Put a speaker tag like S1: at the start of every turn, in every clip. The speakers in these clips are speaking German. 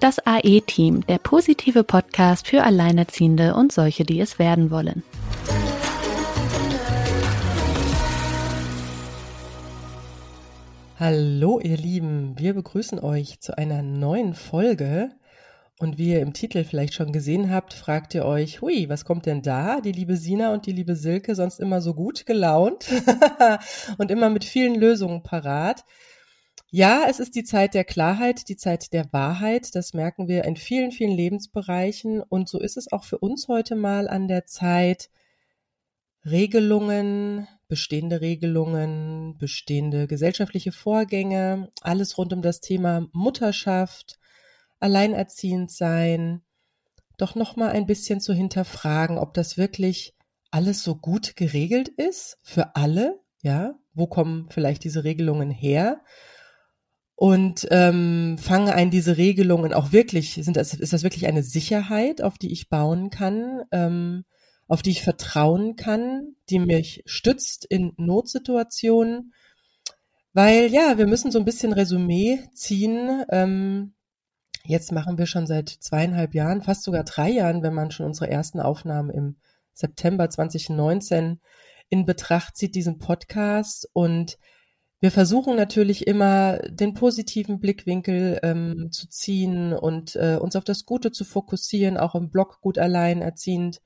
S1: Das AE-Team, der positive Podcast für Alleinerziehende und solche, die es werden wollen.
S2: Hallo ihr Lieben, wir begrüßen euch zu einer neuen Folge. Und wie ihr im Titel vielleicht schon gesehen habt, fragt ihr euch, hui, was kommt denn da? Die liebe Sina und die liebe Silke, sonst immer so gut gelaunt und immer mit vielen Lösungen parat. Ja, es ist die Zeit der Klarheit, die Zeit der Wahrheit. Das merken wir in vielen, vielen Lebensbereichen. Und so ist es auch für uns heute mal an der Zeit, Regelungen, bestehende Regelungen, bestehende gesellschaftliche Vorgänge, alles rund um das Thema Mutterschaft, alleinerziehend sein, doch noch mal ein bisschen zu hinterfragen, ob das wirklich alles so gut geregelt ist für alle, ja? Wo kommen vielleicht diese Regelungen her? Und ähm, fange ein diese Regelungen auch wirklich, sind das, ist das wirklich eine Sicherheit, auf die ich bauen kann, ähm, auf die ich vertrauen kann, die mich stützt in Notsituationen. Weil ja, wir müssen so ein bisschen Resümee ziehen. Ähm, jetzt machen wir schon seit zweieinhalb Jahren, fast sogar drei Jahren, wenn man schon unsere ersten Aufnahmen im September 2019 in Betracht zieht, diesen Podcast. Und wir versuchen natürlich immer den positiven Blickwinkel ähm, zu ziehen und äh, uns auf das Gute zu fokussieren, auch im Blog gut alleinerziehend.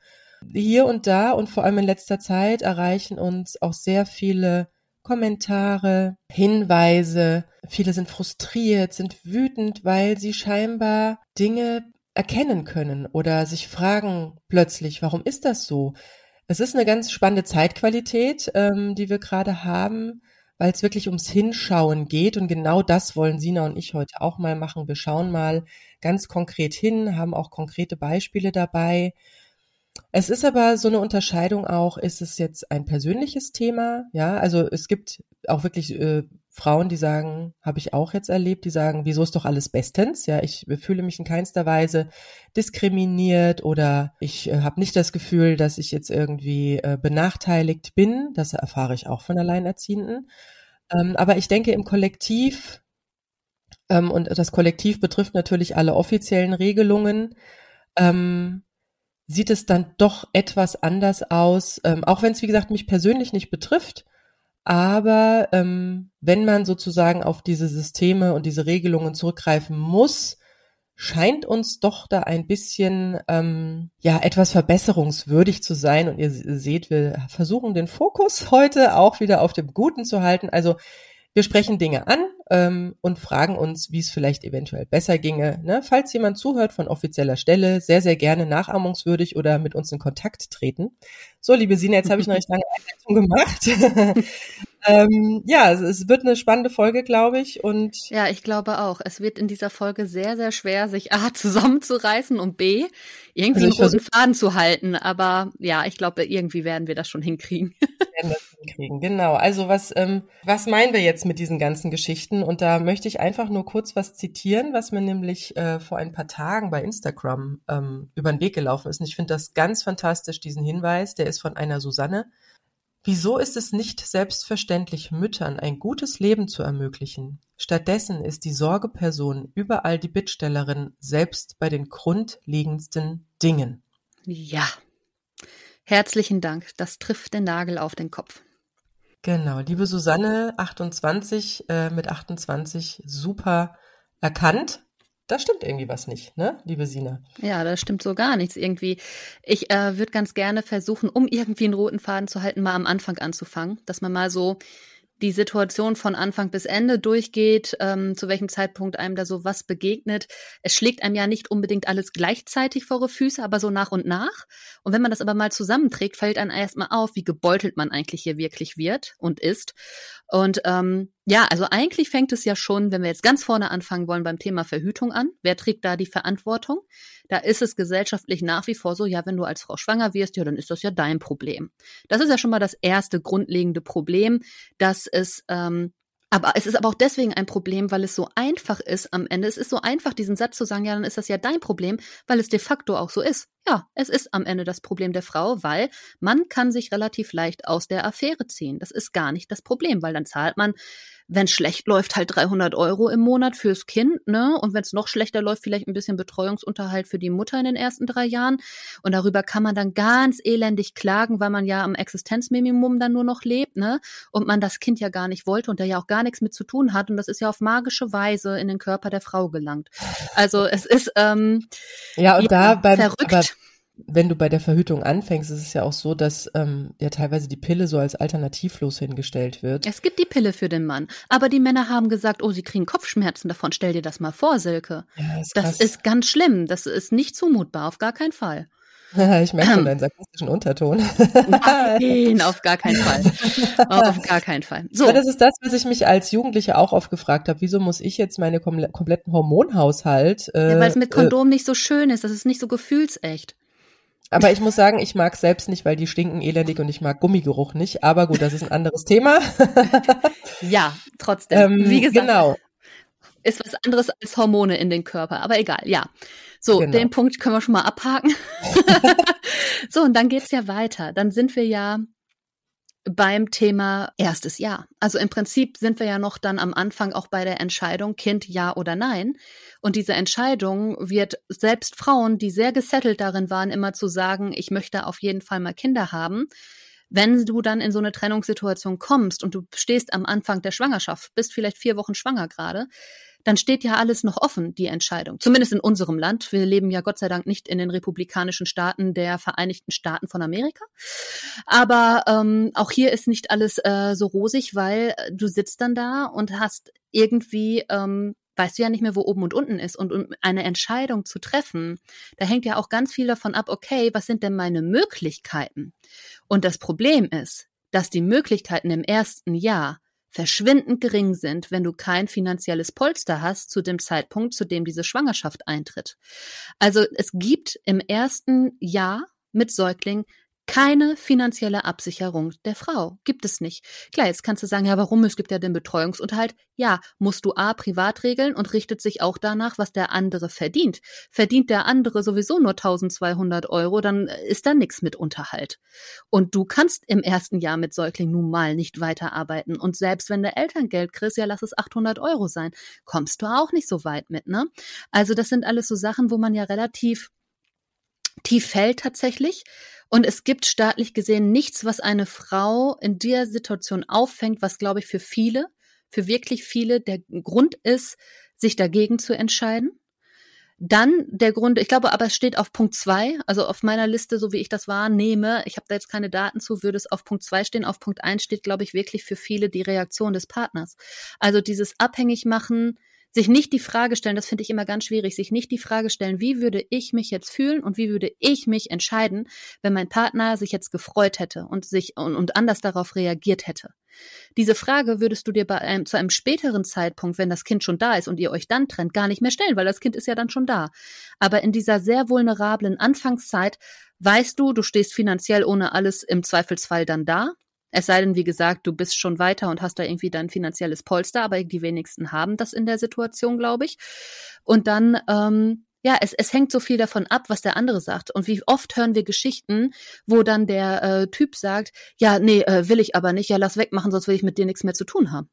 S2: Hier und da und vor allem in letzter Zeit erreichen uns auch sehr viele Kommentare, Hinweise. Viele sind frustriert, sind wütend, weil sie scheinbar Dinge erkennen können oder sich fragen plötzlich, warum ist das so? Es ist eine ganz spannende Zeitqualität, ähm, die wir gerade haben weil es wirklich ums Hinschauen geht. Und genau das wollen Sina und ich heute auch mal machen. Wir schauen mal ganz konkret hin, haben auch konkrete Beispiele dabei. Es ist aber so eine Unterscheidung auch, ist es jetzt ein persönliches Thema? Ja, also es gibt auch wirklich äh, Frauen, die sagen, habe ich auch jetzt erlebt, die sagen, wieso ist doch alles bestens? Ja, ich fühle mich in keinster Weise diskriminiert oder ich äh, habe nicht das Gefühl, dass ich jetzt irgendwie äh, benachteiligt bin. Das erfahre ich auch von Alleinerziehenden. Ähm, aber ich denke im Kollektiv, ähm, und das Kollektiv betrifft natürlich alle offiziellen Regelungen, ähm, sieht es dann doch etwas anders aus, ähm, auch wenn es, wie gesagt, mich persönlich nicht betrifft. Aber ähm, wenn man sozusagen auf diese Systeme und diese Regelungen zurückgreifen muss, scheint uns doch da ein bisschen ähm, ja etwas verbesserungswürdig zu sein. Und ihr seht, wir versuchen den Fokus heute auch wieder auf dem Guten zu halten. Also wir sprechen Dinge an ähm, und fragen uns, wie es vielleicht eventuell besser ginge. Ne? Falls jemand zuhört von offizieller Stelle, sehr, sehr gerne nachahmungswürdig oder mit uns in Kontakt treten. So, liebe Sina, jetzt habe ich noch recht lange Einleitung gemacht. ähm, ja, es, wird eine spannende Folge, glaube ich. Und
S1: ja, ich glaube auch. Es wird in dieser Folge sehr, sehr schwer, sich A zusammenzureißen und B irgendwie also einen roten Faden zu halten. Aber ja, ich glaube, irgendwie werden wir das schon hinkriegen. werden das
S2: hinkriegen, genau. Also was, ähm, was meinen wir jetzt mit diesen ganzen Geschichten? Und da möchte ich einfach nur kurz was zitieren, was mir nämlich äh, vor ein paar Tagen bei Instagram ähm, über den Weg gelaufen ist. Und ich finde das ganz fantastisch, diesen Hinweis. Der ist von einer Susanne. Wieso ist es nicht selbstverständlich, Müttern ein gutes Leben zu ermöglichen? Stattdessen ist die Sorgeperson überall die Bittstellerin, selbst bei den grundlegendsten Dingen.
S1: Ja, Herzlichen Dank. Das trifft den Nagel auf den Kopf.
S2: Genau, liebe Susanne, 28 äh, mit 28 super erkannt. Da stimmt irgendwie was nicht, ne, liebe Sina?
S1: Ja, da stimmt so gar nichts irgendwie. Ich äh, würde ganz gerne versuchen, um irgendwie einen roten Faden zu halten, mal am Anfang anzufangen, dass man mal so die Situation von Anfang bis Ende durchgeht, ähm, zu welchem Zeitpunkt einem da so was begegnet. Es schlägt einem ja nicht unbedingt alles gleichzeitig vor die Füße, aber so nach und nach. Und wenn man das aber mal zusammenträgt, fällt einem erstmal auf, wie gebeutelt man eigentlich hier wirklich wird und ist. Und ähm, ja, also eigentlich fängt es ja schon, wenn wir jetzt ganz vorne anfangen wollen, beim Thema Verhütung an. Wer trägt da die Verantwortung? Da ist es gesellschaftlich nach wie vor so, ja, wenn du als Frau schwanger wirst, ja, dann ist das ja dein Problem. Das ist ja schon mal das erste grundlegende Problem, dass es ähm, aber es ist aber auch deswegen ein Problem, weil es so einfach ist am Ende. Es ist so einfach, diesen Satz zu sagen, ja, dann ist das ja dein Problem, weil es de facto auch so ist. Ja, es ist am Ende das Problem der Frau, weil man kann sich relativ leicht aus der Affäre ziehen. Das ist gar nicht das Problem, weil dann zahlt man wenn schlecht läuft, halt 300 Euro im Monat fürs Kind, ne? Und wenn es noch schlechter läuft, vielleicht ein bisschen Betreuungsunterhalt für die Mutter in den ersten drei Jahren. Und darüber kann man dann ganz elendig klagen, weil man ja am Existenzminimum dann nur noch lebt, ne? Und man das Kind ja gar nicht wollte und der ja auch gar nichts mit zu tun hat. Und das ist ja auf magische Weise in den Körper der Frau gelangt. Also es ist ähm,
S2: ja und ja, da beim
S1: verrückt.
S2: Wenn du bei der Verhütung anfängst, ist es ja auch so, dass ähm, ja teilweise die Pille so als alternativlos hingestellt wird.
S1: Es gibt die Pille für den Mann, aber die Männer haben gesagt, oh, sie kriegen Kopfschmerzen davon. Stell dir das mal vor, Silke. Ja, ist das ist ganz schlimm. Das ist nicht zumutbar, auf gar keinen Fall.
S2: ich merke schon deinen sarkastischen Unterton.
S1: Nein, auf gar keinen Fall. Auf gar keinen Fall.
S2: So. Aber das ist das, was ich mich als Jugendliche auch oft gefragt habe. Wieso muss ich jetzt meine kom kompletten Hormonhaushalt?
S1: Äh, ja, weil es mit Kondom äh, nicht so schön ist. Das ist nicht so gefühlsecht.
S2: Aber ich muss sagen, ich mag selbst nicht, weil die stinken elendig und ich mag Gummigeruch nicht. Aber gut, das ist ein anderes Thema.
S1: ja, trotzdem. Ähm, Wie gesagt, genau. ist was anderes als Hormone in den Körper. Aber egal, ja. So, genau. den Punkt können wir schon mal abhaken. so, und dann geht's ja weiter. Dann sind wir ja beim Thema erstes Jahr. Also im Prinzip sind wir ja noch dann am Anfang auch bei der Entscheidung Kind ja oder nein. Und diese Entscheidung wird selbst Frauen, die sehr gesettelt darin waren, immer zu sagen, ich möchte auf jeden Fall mal Kinder haben. Wenn du dann in so eine Trennungssituation kommst und du stehst am Anfang der Schwangerschaft, bist vielleicht vier Wochen schwanger gerade, dann steht ja alles noch offen, die Entscheidung. Zumindest in unserem Land. Wir leben ja Gott sei Dank nicht in den republikanischen Staaten der Vereinigten Staaten von Amerika. Aber ähm, auch hier ist nicht alles äh, so rosig, weil äh, du sitzt dann da und hast irgendwie ähm, weißt du ja nicht mehr, wo oben und unten ist. Und um eine Entscheidung zu treffen, da hängt ja auch ganz viel davon ab, okay, was sind denn meine Möglichkeiten? Und das Problem ist, dass die Möglichkeiten im ersten Jahr verschwindend gering sind, wenn du kein finanzielles Polster hast zu dem Zeitpunkt, zu dem diese Schwangerschaft eintritt. Also es gibt im ersten Jahr mit Säugling keine finanzielle Absicherung der Frau. Gibt es nicht. Klar, jetzt kannst du sagen, ja, warum? Es gibt ja den Betreuungsunterhalt. Ja, musst du A, privat regeln und richtet sich auch danach, was der andere verdient. Verdient der andere sowieso nur 1200 Euro, dann ist da nichts mit Unterhalt. Und du kannst im ersten Jahr mit Säugling nun mal nicht weiterarbeiten. Und selbst wenn du Elterngeld kriegst, ja, lass es 800 Euro sein, kommst du auch nicht so weit mit, ne? Also das sind alles so Sachen, wo man ja relativ tief fällt tatsächlich. Und es gibt staatlich gesehen nichts, was eine Frau in der Situation auffängt, was, glaube ich, für viele, für wirklich viele der Grund ist, sich dagegen zu entscheiden. Dann der Grund, ich glaube aber, es steht auf Punkt zwei, also auf meiner Liste, so wie ich das wahrnehme, ich habe da jetzt keine Daten zu, würde es auf Punkt zwei stehen. Auf Punkt eins steht, glaube ich, wirklich für viele die Reaktion des Partners. Also dieses abhängig machen, sich nicht die Frage stellen, das finde ich immer ganz schwierig, sich nicht die Frage stellen, wie würde ich mich jetzt fühlen und wie würde ich mich entscheiden, wenn mein Partner sich jetzt gefreut hätte und sich und, und anders darauf reagiert hätte. Diese Frage würdest du dir bei einem, zu einem späteren Zeitpunkt, wenn das Kind schon da ist und ihr euch dann trennt, gar nicht mehr stellen, weil das Kind ist ja dann schon da. Aber in dieser sehr vulnerablen Anfangszeit weißt du, du stehst finanziell ohne alles im Zweifelsfall dann da. Es sei denn, wie gesagt, du bist schon weiter und hast da irgendwie dein finanzielles Polster, aber die wenigsten haben das in der Situation, glaube ich. Und dann, ähm, ja, es, es hängt so viel davon ab, was der andere sagt. Und wie oft hören wir Geschichten, wo dann der äh, Typ sagt, ja, nee, äh, will ich aber nicht, ja, lass wegmachen, sonst will ich mit dir nichts mehr zu tun haben.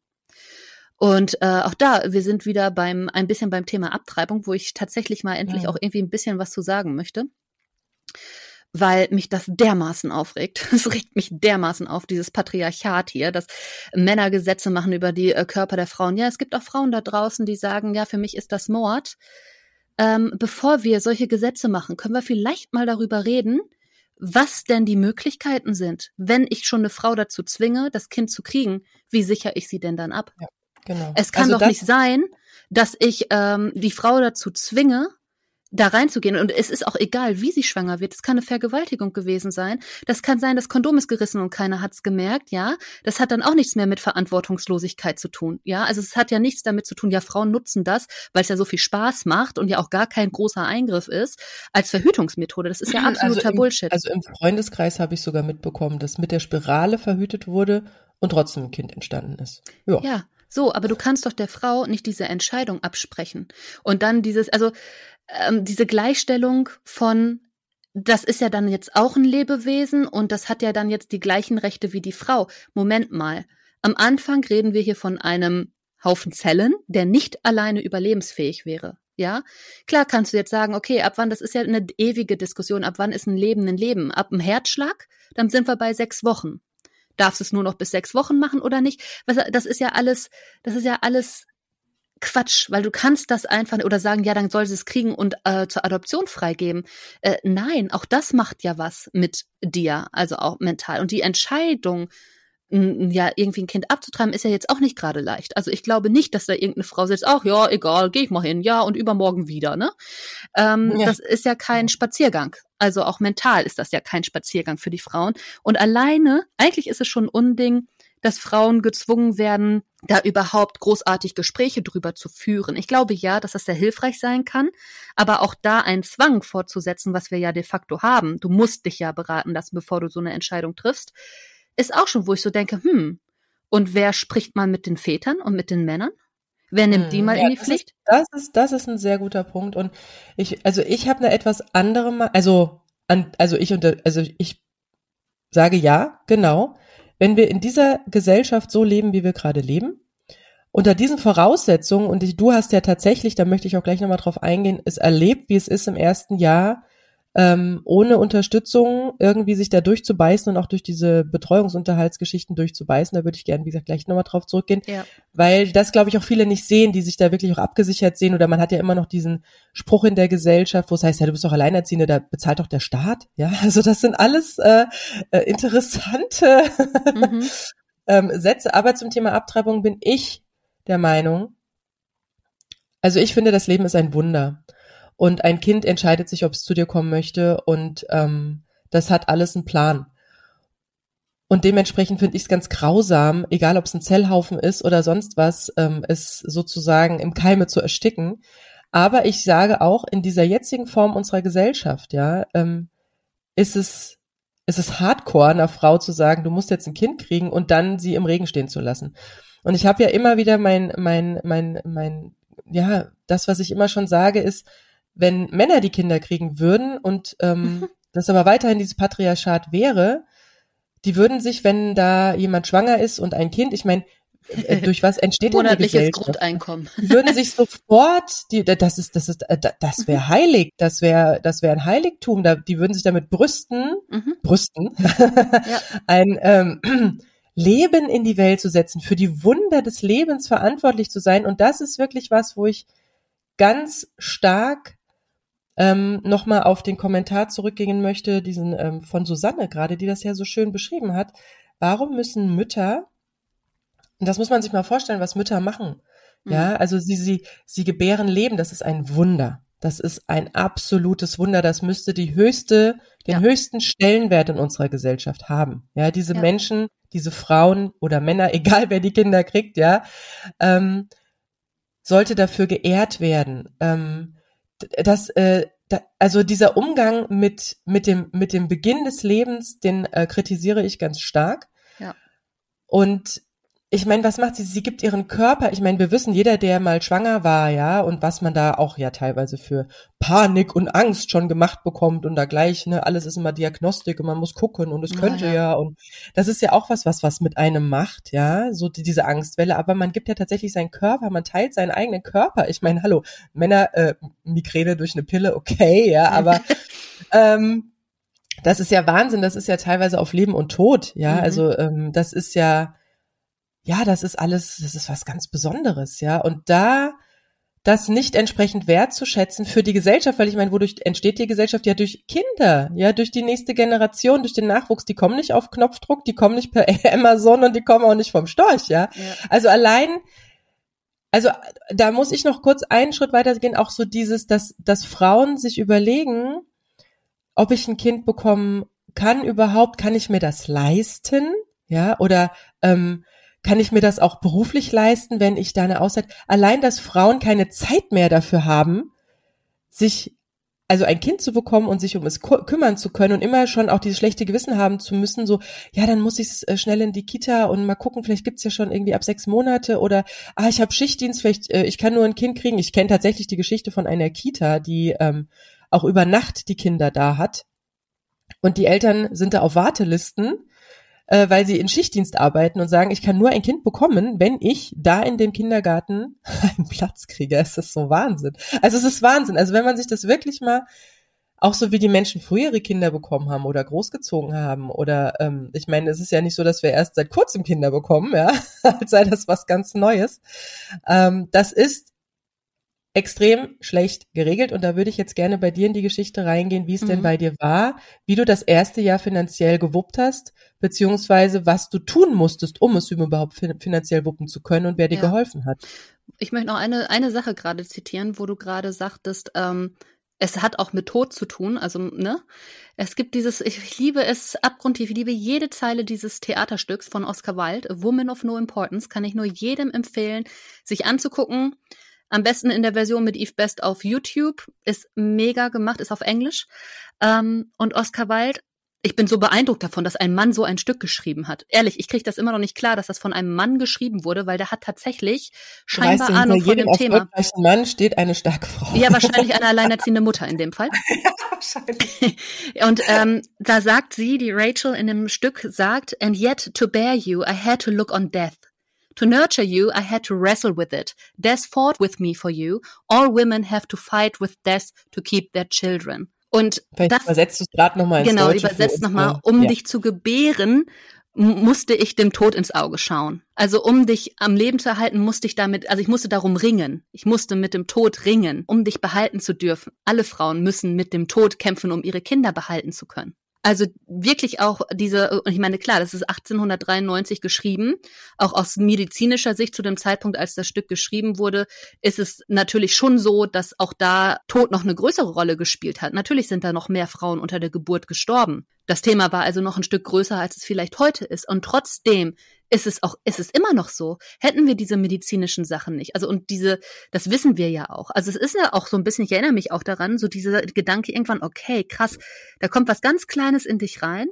S1: Und äh, auch da, wir sind wieder beim ein bisschen beim Thema Abtreibung, wo ich tatsächlich mal endlich ja. auch irgendwie ein bisschen was zu sagen möchte weil mich das dermaßen aufregt. Es regt mich dermaßen auf, dieses Patriarchat hier, dass Männer Gesetze machen über die äh, Körper der Frauen. Ja, es gibt auch Frauen da draußen, die sagen, ja, für mich ist das Mord. Ähm, bevor wir solche Gesetze machen, können wir vielleicht mal darüber reden, was denn die Möglichkeiten sind, wenn ich schon eine Frau dazu zwinge, das Kind zu kriegen, wie sichere ich sie denn dann ab? Ja, genau. Es kann also doch nicht sein, dass ich ähm, die Frau dazu zwinge, da reinzugehen. Und es ist auch egal, wie sie schwanger wird. Es kann eine Vergewaltigung gewesen sein. Das kann sein, das Kondom ist gerissen und keiner hat's gemerkt, ja. Das hat dann auch nichts mehr mit Verantwortungslosigkeit zu tun, ja. Also es hat ja nichts damit zu tun, ja, Frauen nutzen das, weil es ja so viel Spaß macht und ja auch gar kein großer Eingriff ist, als Verhütungsmethode. Das ist ja also absoluter
S2: also im,
S1: Bullshit.
S2: Also im Freundeskreis habe ich sogar mitbekommen, dass mit der Spirale verhütet wurde und trotzdem ein Kind entstanden ist.
S1: Ja. ja. So, aber du kannst doch der Frau nicht diese Entscheidung absprechen. Und dann dieses, also ähm, diese Gleichstellung von das ist ja dann jetzt auch ein Lebewesen und das hat ja dann jetzt die gleichen Rechte wie die Frau. Moment mal. Am Anfang reden wir hier von einem Haufen Zellen, der nicht alleine überlebensfähig wäre. Ja, klar kannst du jetzt sagen, okay, ab wann, das ist ja eine ewige Diskussion, ab wann ist ein Leben ein Leben? Ab einem Herzschlag, dann sind wir bei sechs Wochen. Darfst du es nur noch bis sechs Wochen machen oder nicht? Das ist ja alles, das ist ja alles Quatsch, weil du kannst das einfach oder sagen, ja, dann soll sie es kriegen und äh, zur Adoption freigeben. Äh, nein, auch das macht ja was mit dir, also auch mental. Und die Entscheidung, ja, irgendwie ein Kind abzutreiben, ist ja jetzt auch nicht gerade leicht. Also ich glaube nicht, dass da irgendeine Frau sitzt, ach ja, egal, geh ich mal hin, ja, und übermorgen wieder, ne? Ähm, ja. Das ist ja kein Spaziergang. Also auch mental ist das ja kein Spaziergang für die Frauen. Und alleine, eigentlich ist es schon ein Unding, dass Frauen gezwungen werden, da überhaupt großartig Gespräche drüber zu führen. Ich glaube ja, dass das sehr hilfreich sein kann, aber auch da einen Zwang fortzusetzen, was wir ja de facto haben. Du musst dich ja beraten lassen, bevor du so eine Entscheidung triffst, ist auch schon, wo ich so denke, hm, und wer spricht mal mit den Vätern und mit den Männern? Wer nimmt hm, die mal ja, in die Pflicht?
S2: Ist, das ist, das ist ein sehr guter Punkt. Und ich, also ich habe eine etwas andere, also, an, also ich unter, also ich sage ja, genau. Wenn wir in dieser Gesellschaft so leben, wie wir gerade leben, unter diesen Voraussetzungen, und du hast ja tatsächlich, da möchte ich auch gleich nochmal drauf eingehen, es erlebt, wie es ist im ersten Jahr, ähm, ohne Unterstützung irgendwie sich da durchzubeißen und auch durch diese Betreuungsunterhaltsgeschichten durchzubeißen. Da würde ich gerne, wie gesagt, gleich nochmal drauf zurückgehen, ja. weil das, glaube ich, auch viele nicht sehen, die sich da wirklich auch abgesichert sehen. Oder man hat ja immer noch diesen Spruch in der Gesellschaft, wo es heißt, ja, du bist doch Alleinerziehende, da bezahlt doch der Staat. Ja, also das sind alles äh, äh, interessante mhm. ähm, Sätze. Aber zum Thema Abtreibung bin ich der Meinung, also ich finde, das Leben ist ein Wunder. Und ein Kind entscheidet sich, ob es zu dir kommen möchte und ähm, das hat alles einen Plan. Und dementsprechend finde ich es ganz grausam, egal ob es ein Zellhaufen ist oder sonst was, ähm, es sozusagen im Keime zu ersticken. Aber ich sage auch, in dieser jetzigen Form unserer Gesellschaft, ja, ähm, ist es, ist es hardcore, einer Frau zu sagen, du musst jetzt ein Kind kriegen und dann sie im Regen stehen zu lassen. Und ich habe ja immer wieder mein, mein, mein, mein, ja, das, was ich immer schon sage, ist, wenn Männer die Kinder kriegen würden und ähm, das aber weiterhin dieses Patriarchat wäre, die würden sich, wenn da jemand schwanger ist und ein Kind, ich meine, äh, durch was entsteht denn die Gesellschaft?
S1: Grundeinkommen.
S2: Die würden sich sofort, die, das ist, das ist, äh, das wäre heilig, das wäre, das wäre ein Heiligtum. Da, die würden sich damit brüsten, mhm. brüsten, ja. ein ähm, Leben in die Welt zu setzen, für die Wunder des Lebens verantwortlich zu sein. Und das ist wirklich was, wo ich ganz stark ähm, nochmal auf den Kommentar zurückgehen möchte, diesen ähm, von Susanne gerade, die das ja so schön beschrieben hat. Warum müssen Mütter, und das muss man sich mal vorstellen, was Mütter machen. Mhm. Ja, also sie, sie, sie gebären Leben, das ist ein Wunder. Das ist ein absolutes Wunder. Das müsste die höchste, den ja. höchsten Stellenwert in unserer Gesellschaft haben. Ja, diese ja. Menschen, diese Frauen oder Männer, egal wer die Kinder kriegt, ja, ähm, sollte dafür geehrt werden. Ähm, das, äh, da, also dieser Umgang mit, mit, dem, mit dem Beginn des Lebens, den äh, kritisiere ich ganz stark. Ja. Und ich meine, was macht sie? Sie gibt ihren Körper, ich meine, wir wissen, jeder, der mal schwanger war, ja, und was man da auch ja teilweise für Panik und Angst schon gemacht bekommt und da gleich, ne, alles ist immer Diagnostik und man muss gucken und es könnte ja, ja. und das ist ja auch was, was was mit einem macht, ja, so die, diese Angstwelle, aber man gibt ja tatsächlich seinen Körper, man teilt seinen eigenen Körper. Ich meine, hallo, Männer, äh, Migräne durch eine Pille, okay, ja, aber ähm, das ist ja Wahnsinn, das ist ja teilweise auf Leben und Tod, ja, mhm. also ähm, das ist ja ja, das ist alles, das ist was ganz Besonderes, ja. Und da das nicht entsprechend wertzuschätzen für die Gesellschaft, weil ich meine, wodurch entsteht die Gesellschaft? Ja, durch Kinder, ja, durch die nächste Generation, durch den Nachwuchs. Die kommen nicht auf Knopfdruck, die kommen nicht per Amazon und die kommen auch nicht vom Storch, ja. ja. Also allein, also da muss ich noch kurz einen Schritt weitergehen, auch so dieses, dass, dass Frauen sich überlegen, ob ich ein Kind bekommen kann überhaupt, kann ich mir das leisten, ja, oder ähm, kann ich mir das auch beruflich leisten, wenn ich da eine Auszeit, allein, dass Frauen keine Zeit mehr dafür haben, sich also ein Kind zu bekommen und sich um es kümmern zu können und immer schon auch dieses schlechte Gewissen haben zu müssen, so, ja, dann muss ich es äh, schnell in die Kita und mal gucken, vielleicht gibt's ja schon irgendwie ab sechs Monate oder, ah, ich habe Schichtdienst, vielleicht, äh, ich kann nur ein Kind kriegen. Ich kenne tatsächlich die Geschichte von einer Kita, die ähm, auch über Nacht die Kinder da hat. Und die Eltern sind da auf Wartelisten äh, weil sie in Schichtdienst arbeiten und sagen, ich kann nur ein Kind bekommen, wenn ich da in dem Kindergarten einen Platz kriege. Es ist so Wahnsinn. Also es ist Wahnsinn. Also wenn man sich das wirklich mal auch so wie die Menschen früher ihre Kinder bekommen haben oder großgezogen haben oder ähm, ich meine, es ist ja nicht so, dass wir erst seit kurzem Kinder bekommen, ja, als sei das was ganz Neues. Ähm, das ist extrem schlecht geregelt und da würde ich jetzt gerne bei dir in die Geschichte reingehen, wie es mhm. denn bei dir war, wie du das erste Jahr finanziell gewuppt hast, beziehungsweise was du tun musstest, um es überhaupt finanziell wuppen zu können und wer dir ja. geholfen hat.
S1: Ich möchte noch eine, eine Sache gerade zitieren, wo du gerade sagtest, ähm, es hat auch mit Tod zu tun, also, ne? Es gibt dieses, ich liebe es abgrundtief, ich liebe jede Zeile dieses Theaterstücks von Oscar Wilde, A Woman of No Importance, kann ich nur jedem empfehlen, sich anzugucken. Am besten in der Version mit Eve Best auf YouTube. Ist mega gemacht, ist auf Englisch. Ähm, und Oscar Wilde ich bin so beeindruckt davon, dass ein Mann so ein Stück geschrieben hat. Ehrlich, ich kriege das immer noch nicht klar, dass das von einem Mann geschrieben wurde, weil der hat tatsächlich scheinbar weißt du, Ahnung von dem Thema.
S2: Mann steht eine starke Frau.
S1: Ja, wahrscheinlich eine alleinerziehende Mutter in dem Fall. ja, wahrscheinlich. Und ähm, da sagt sie, die Rachel in dem Stück sagt, and yet to bear you, I had to look on death. To nurture you, I had to wrestle with it. Death fought with me for you. All women have to fight with death to keep their children. Und
S2: Vielleicht das, übersetzt du es gerade nochmal
S1: ins Genau, Deutsche übersetzt nochmal. Um ja. dich zu gebären, musste ich dem Tod ins Auge schauen. Also um dich am Leben zu erhalten, musste ich damit, also ich musste darum ringen. Ich musste mit dem Tod ringen, um dich behalten zu dürfen. Alle Frauen müssen mit dem Tod kämpfen, um ihre Kinder behalten zu können. Also wirklich auch diese, ich meine, klar, das ist 1893 geschrieben. Auch aus medizinischer Sicht zu dem Zeitpunkt, als das Stück geschrieben wurde, ist es natürlich schon so, dass auch da Tod noch eine größere Rolle gespielt hat. Natürlich sind da noch mehr Frauen unter der Geburt gestorben. Das Thema war also noch ein Stück größer, als es vielleicht heute ist. Und trotzdem ist es auch, ist es immer noch so. Hätten wir diese medizinischen Sachen nicht. Also, und diese, das wissen wir ja auch. Also, es ist ja auch so ein bisschen, ich erinnere mich auch daran, so dieser Gedanke irgendwann, okay, krass, da kommt was ganz Kleines in dich rein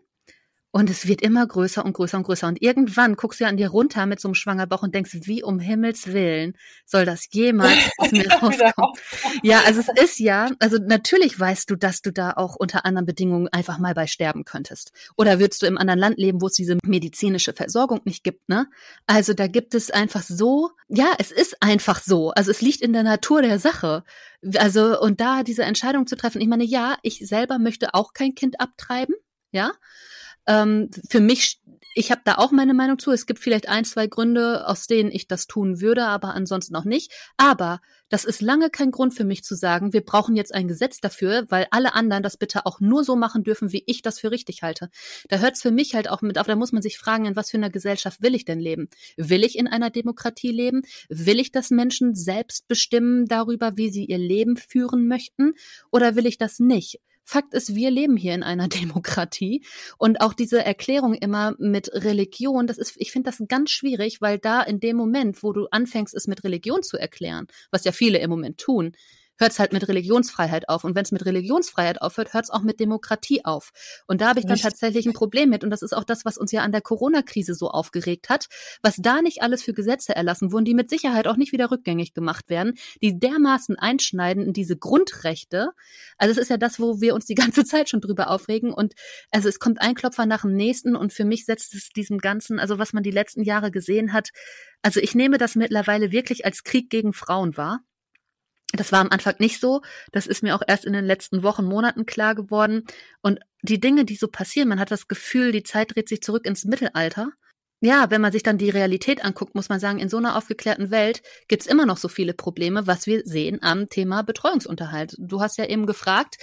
S1: und es wird immer größer und größer und größer. Und irgendwann guckst du ja an dir runter mit so einem Schwangerbauch und denkst, wie um Himmels Willen soll das jemals aus mir rauskommen? Ja, also es ist ja, also natürlich weißt du, dass du da auch unter anderen Bedingungen einfach mal bei sterben könntest. Oder würdest du im anderen Land leben, wo es diese medizinische Versorgung nicht gibt, ne? Also da gibt es einfach so, ja, es ist einfach so. Also es liegt in der Natur der Sache. Also, und da diese Entscheidung zu treffen, ich meine, ja, ich selber möchte auch kein Kind abtreiben, ja. Ähm, für mich, ich habe da auch meine Meinung zu. Es gibt vielleicht ein, zwei Gründe, aus denen ich das tun würde, aber ansonsten auch nicht. Aber das ist lange kein Grund für mich zu sagen, wir brauchen jetzt ein Gesetz dafür, weil alle anderen das bitte auch nur so machen dürfen, wie ich das für richtig halte. Da hört es für mich halt auch mit auf, da muss man sich fragen, in was für einer Gesellschaft will ich denn leben? Will ich in einer Demokratie leben? Will ich, dass Menschen selbst bestimmen darüber, wie sie ihr Leben führen möchten? Oder will ich das nicht? Fakt ist, wir leben hier in einer Demokratie. Und auch diese Erklärung immer mit Religion, das ist, ich finde das ganz schwierig, weil da in dem Moment, wo du anfängst, es mit Religion zu erklären, was ja viele im Moment tun, hört es halt mit Religionsfreiheit auf. Und wenn es mit Religionsfreiheit aufhört, hört es auch mit Demokratie auf. Und da habe ich dann tatsächlich ein Problem mit. Und das ist auch das, was uns ja an der Corona-Krise so aufgeregt hat, was da nicht alles für Gesetze erlassen wurden, die mit Sicherheit auch nicht wieder rückgängig gemacht werden, die dermaßen einschneiden in diese Grundrechte. Also es ist ja das, wo wir uns die ganze Zeit schon drüber aufregen. Und also es kommt ein Klopfer nach dem nächsten. Und für mich setzt es diesem Ganzen, also was man die letzten Jahre gesehen hat, also ich nehme das mittlerweile wirklich als Krieg gegen Frauen wahr. Das war am Anfang nicht so. Das ist mir auch erst in den letzten Wochen, Monaten klar geworden. Und die Dinge, die so passieren, man hat das Gefühl, die Zeit dreht sich zurück ins Mittelalter. Ja, wenn man sich dann die Realität anguckt, muss man sagen, in so einer aufgeklärten Welt gibt's immer noch so viele Probleme, was wir sehen am Thema Betreuungsunterhalt. Du hast ja eben gefragt.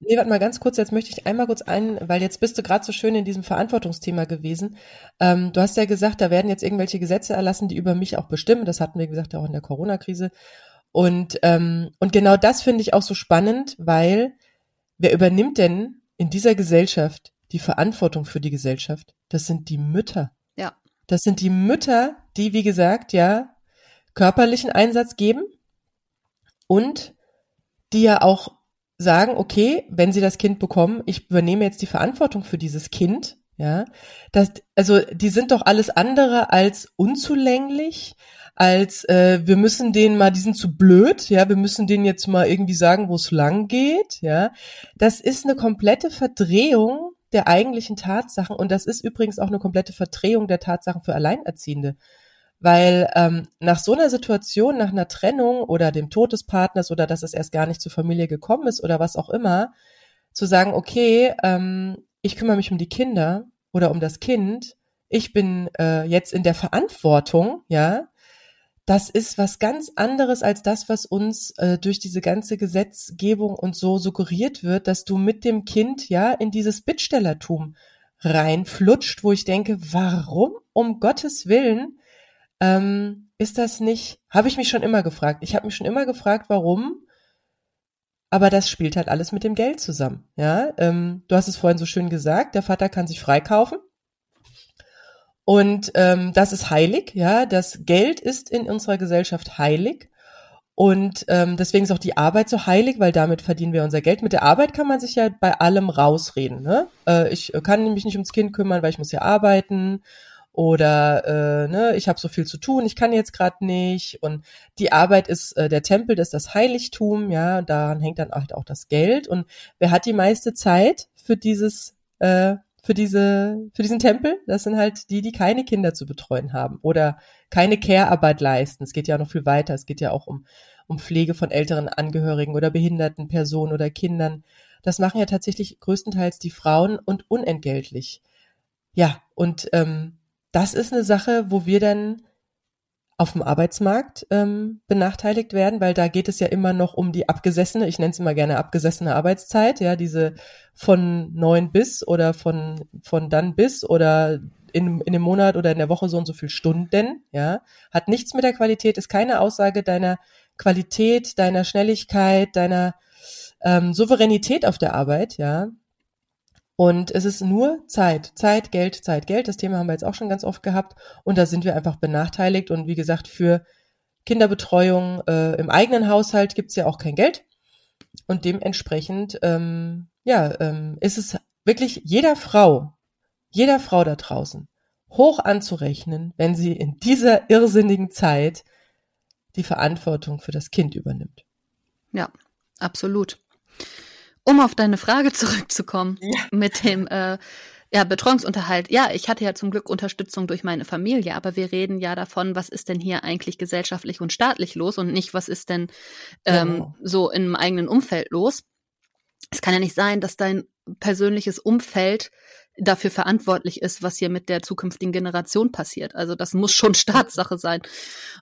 S2: Nee, warte mal ganz kurz, jetzt möchte ich einmal kurz ein, weil jetzt bist du gerade so schön in diesem Verantwortungsthema gewesen. Ähm, du hast ja gesagt, da werden jetzt irgendwelche Gesetze erlassen, die über mich auch bestimmen. Das hatten wir gesagt ja auch in der Corona-Krise. Und, ähm, und genau das finde ich auch so spannend, weil wer übernimmt denn in dieser Gesellschaft die Verantwortung für die Gesellschaft? Das sind die Mütter.
S1: Ja.
S2: Das sind die Mütter, die, wie gesagt, ja, körperlichen Einsatz geben und die ja auch sagen, okay, wenn sie das Kind bekommen, ich übernehme jetzt die Verantwortung für dieses Kind, ja, das, also die sind doch alles andere als unzulänglich, als äh, wir müssen denen mal, die sind zu blöd, ja, wir müssen denen jetzt mal irgendwie sagen, wo es lang geht, ja. Das ist eine komplette Verdrehung der eigentlichen Tatsachen. Und das ist übrigens auch eine komplette Verdrehung der Tatsachen für Alleinerziehende. Weil ähm, nach so einer Situation, nach einer Trennung oder dem Tod des Partners oder dass es erst gar nicht zur Familie gekommen ist oder was auch immer, zu sagen, okay, ähm, ich kümmere mich um die Kinder oder um das Kind, ich bin äh, jetzt in der Verantwortung, ja, das ist was ganz anderes als das, was uns äh, durch diese ganze Gesetzgebung und so suggeriert wird, dass du mit dem Kind ja in dieses Bittstellertum reinflutscht, wo ich denke, warum um Gottes Willen ähm, ist das nicht, habe ich mich schon immer gefragt. Ich habe mich schon immer gefragt, warum. Aber das spielt halt alles mit dem Geld zusammen. Ja, ähm, du hast es vorhin so schön gesagt, der Vater kann sich freikaufen. Und ähm, das ist heilig, ja. Das Geld ist in unserer Gesellschaft heilig. Und ähm, deswegen ist auch die Arbeit so heilig, weil damit verdienen wir unser Geld. Mit der Arbeit kann man sich ja bei allem rausreden. Ne? Äh, ich kann mich nicht ums Kind kümmern, weil ich muss ja arbeiten oder äh, ne, ich habe so viel zu tun, ich kann jetzt gerade nicht und die Arbeit ist äh, der Tempel, das ist das Heiligtum, ja, daran hängt dann halt auch das Geld und wer hat die meiste Zeit für dieses äh, für diese für diesen Tempel? Das sind halt die, die keine Kinder zu betreuen haben oder keine Care-Arbeit leisten. Es geht ja noch viel weiter. Es geht ja auch um um Pflege von älteren Angehörigen oder behinderten Personen oder Kindern. Das machen ja tatsächlich größtenteils die Frauen und unentgeltlich. Ja, und ähm, das ist eine Sache, wo wir dann auf dem Arbeitsmarkt ähm, benachteiligt werden, weil da geht es ja immer noch um die abgesessene, ich nenne es immer gerne abgesessene Arbeitszeit, ja, diese von neun bis oder von, von dann bis oder in, in dem Monat oder in der Woche so und so viel Stunden, ja, hat nichts mit der Qualität, ist keine Aussage deiner Qualität, deiner Schnelligkeit, deiner ähm, Souveränität auf der Arbeit, ja. Und es ist nur Zeit, Zeit, Geld, Zeit, Geld. Das Thema haben wir jetzt auch schon ganz oft gehabt. Und da sind wir einfach benachteiligt. Und wie gesagt, für Kinderbetreuung äh, im eigenen Haushalt gibt's ja auch kein Geld. Und dementsprechend, ähm, ja, ähm, ist es wirklich jeder Frau, jeder Frau da draußen hoch anzurechnen, wenn sie in dieser irrsinnigen Zeit die Verantwortung für das Kind übernimmt.
S1: Ja, absolut. Um auf deine Frage zurückzukommen ja. mit dem äh, ja, Betreuungsunterhalt. Ja, ich hatte ja zum Glück Unterstützung durch meine Familie, aber wir reden ja davon, was ist denn hier eigentlich gesellschaftlich und staatlich los und nicht, was ist denn ähm, genau. so im eigenen Umfeld los. Es kann ja nicht sein, dass dein persönliches Umfeld dafür verantwortlich ist, was hier mit der zukünftigen Generation passiert. Also das muss schon Staatssache sein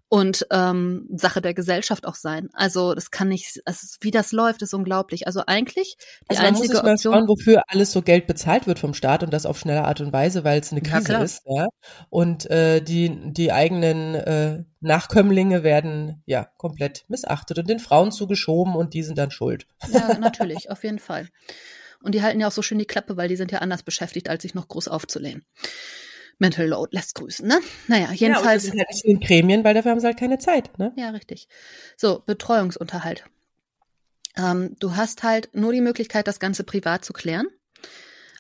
S1: und ähm, Sache der Gesellschaft auch sein. Also das kann nicht, also wie das läuft, ist unglaublich. Also eigentlich die also einzige
S2: muss Option, schauen, wofür alles so Geld bezahlt wird vom Staat und das auf schnelle Art und Weise, weil es eine Krise ja, ist. Ja? Und äh, die die eigenen äh, Nachkömmlinge werden ja komplett missachtet und den Frauen zugeschoben und die sind dann schuld.
S1: Ja, natürlich, auf jeden Fall. Und die halten ja auch so schön die Klappe, weil die sind ja anders beschäftigt, als sich noch groß aufzulehnen. Mental Load lässt grüßen, ne? Naja, jedenfalls. Ja,
S2: und halt nicht in Gremien, weil dafür haben sie halt keine Zeit, ne?
S1: Ja, richtig. So, Betreuungsunterhalt. Ähm, du hast halt nur die Möglichkeit, das Ganze privat zu klären.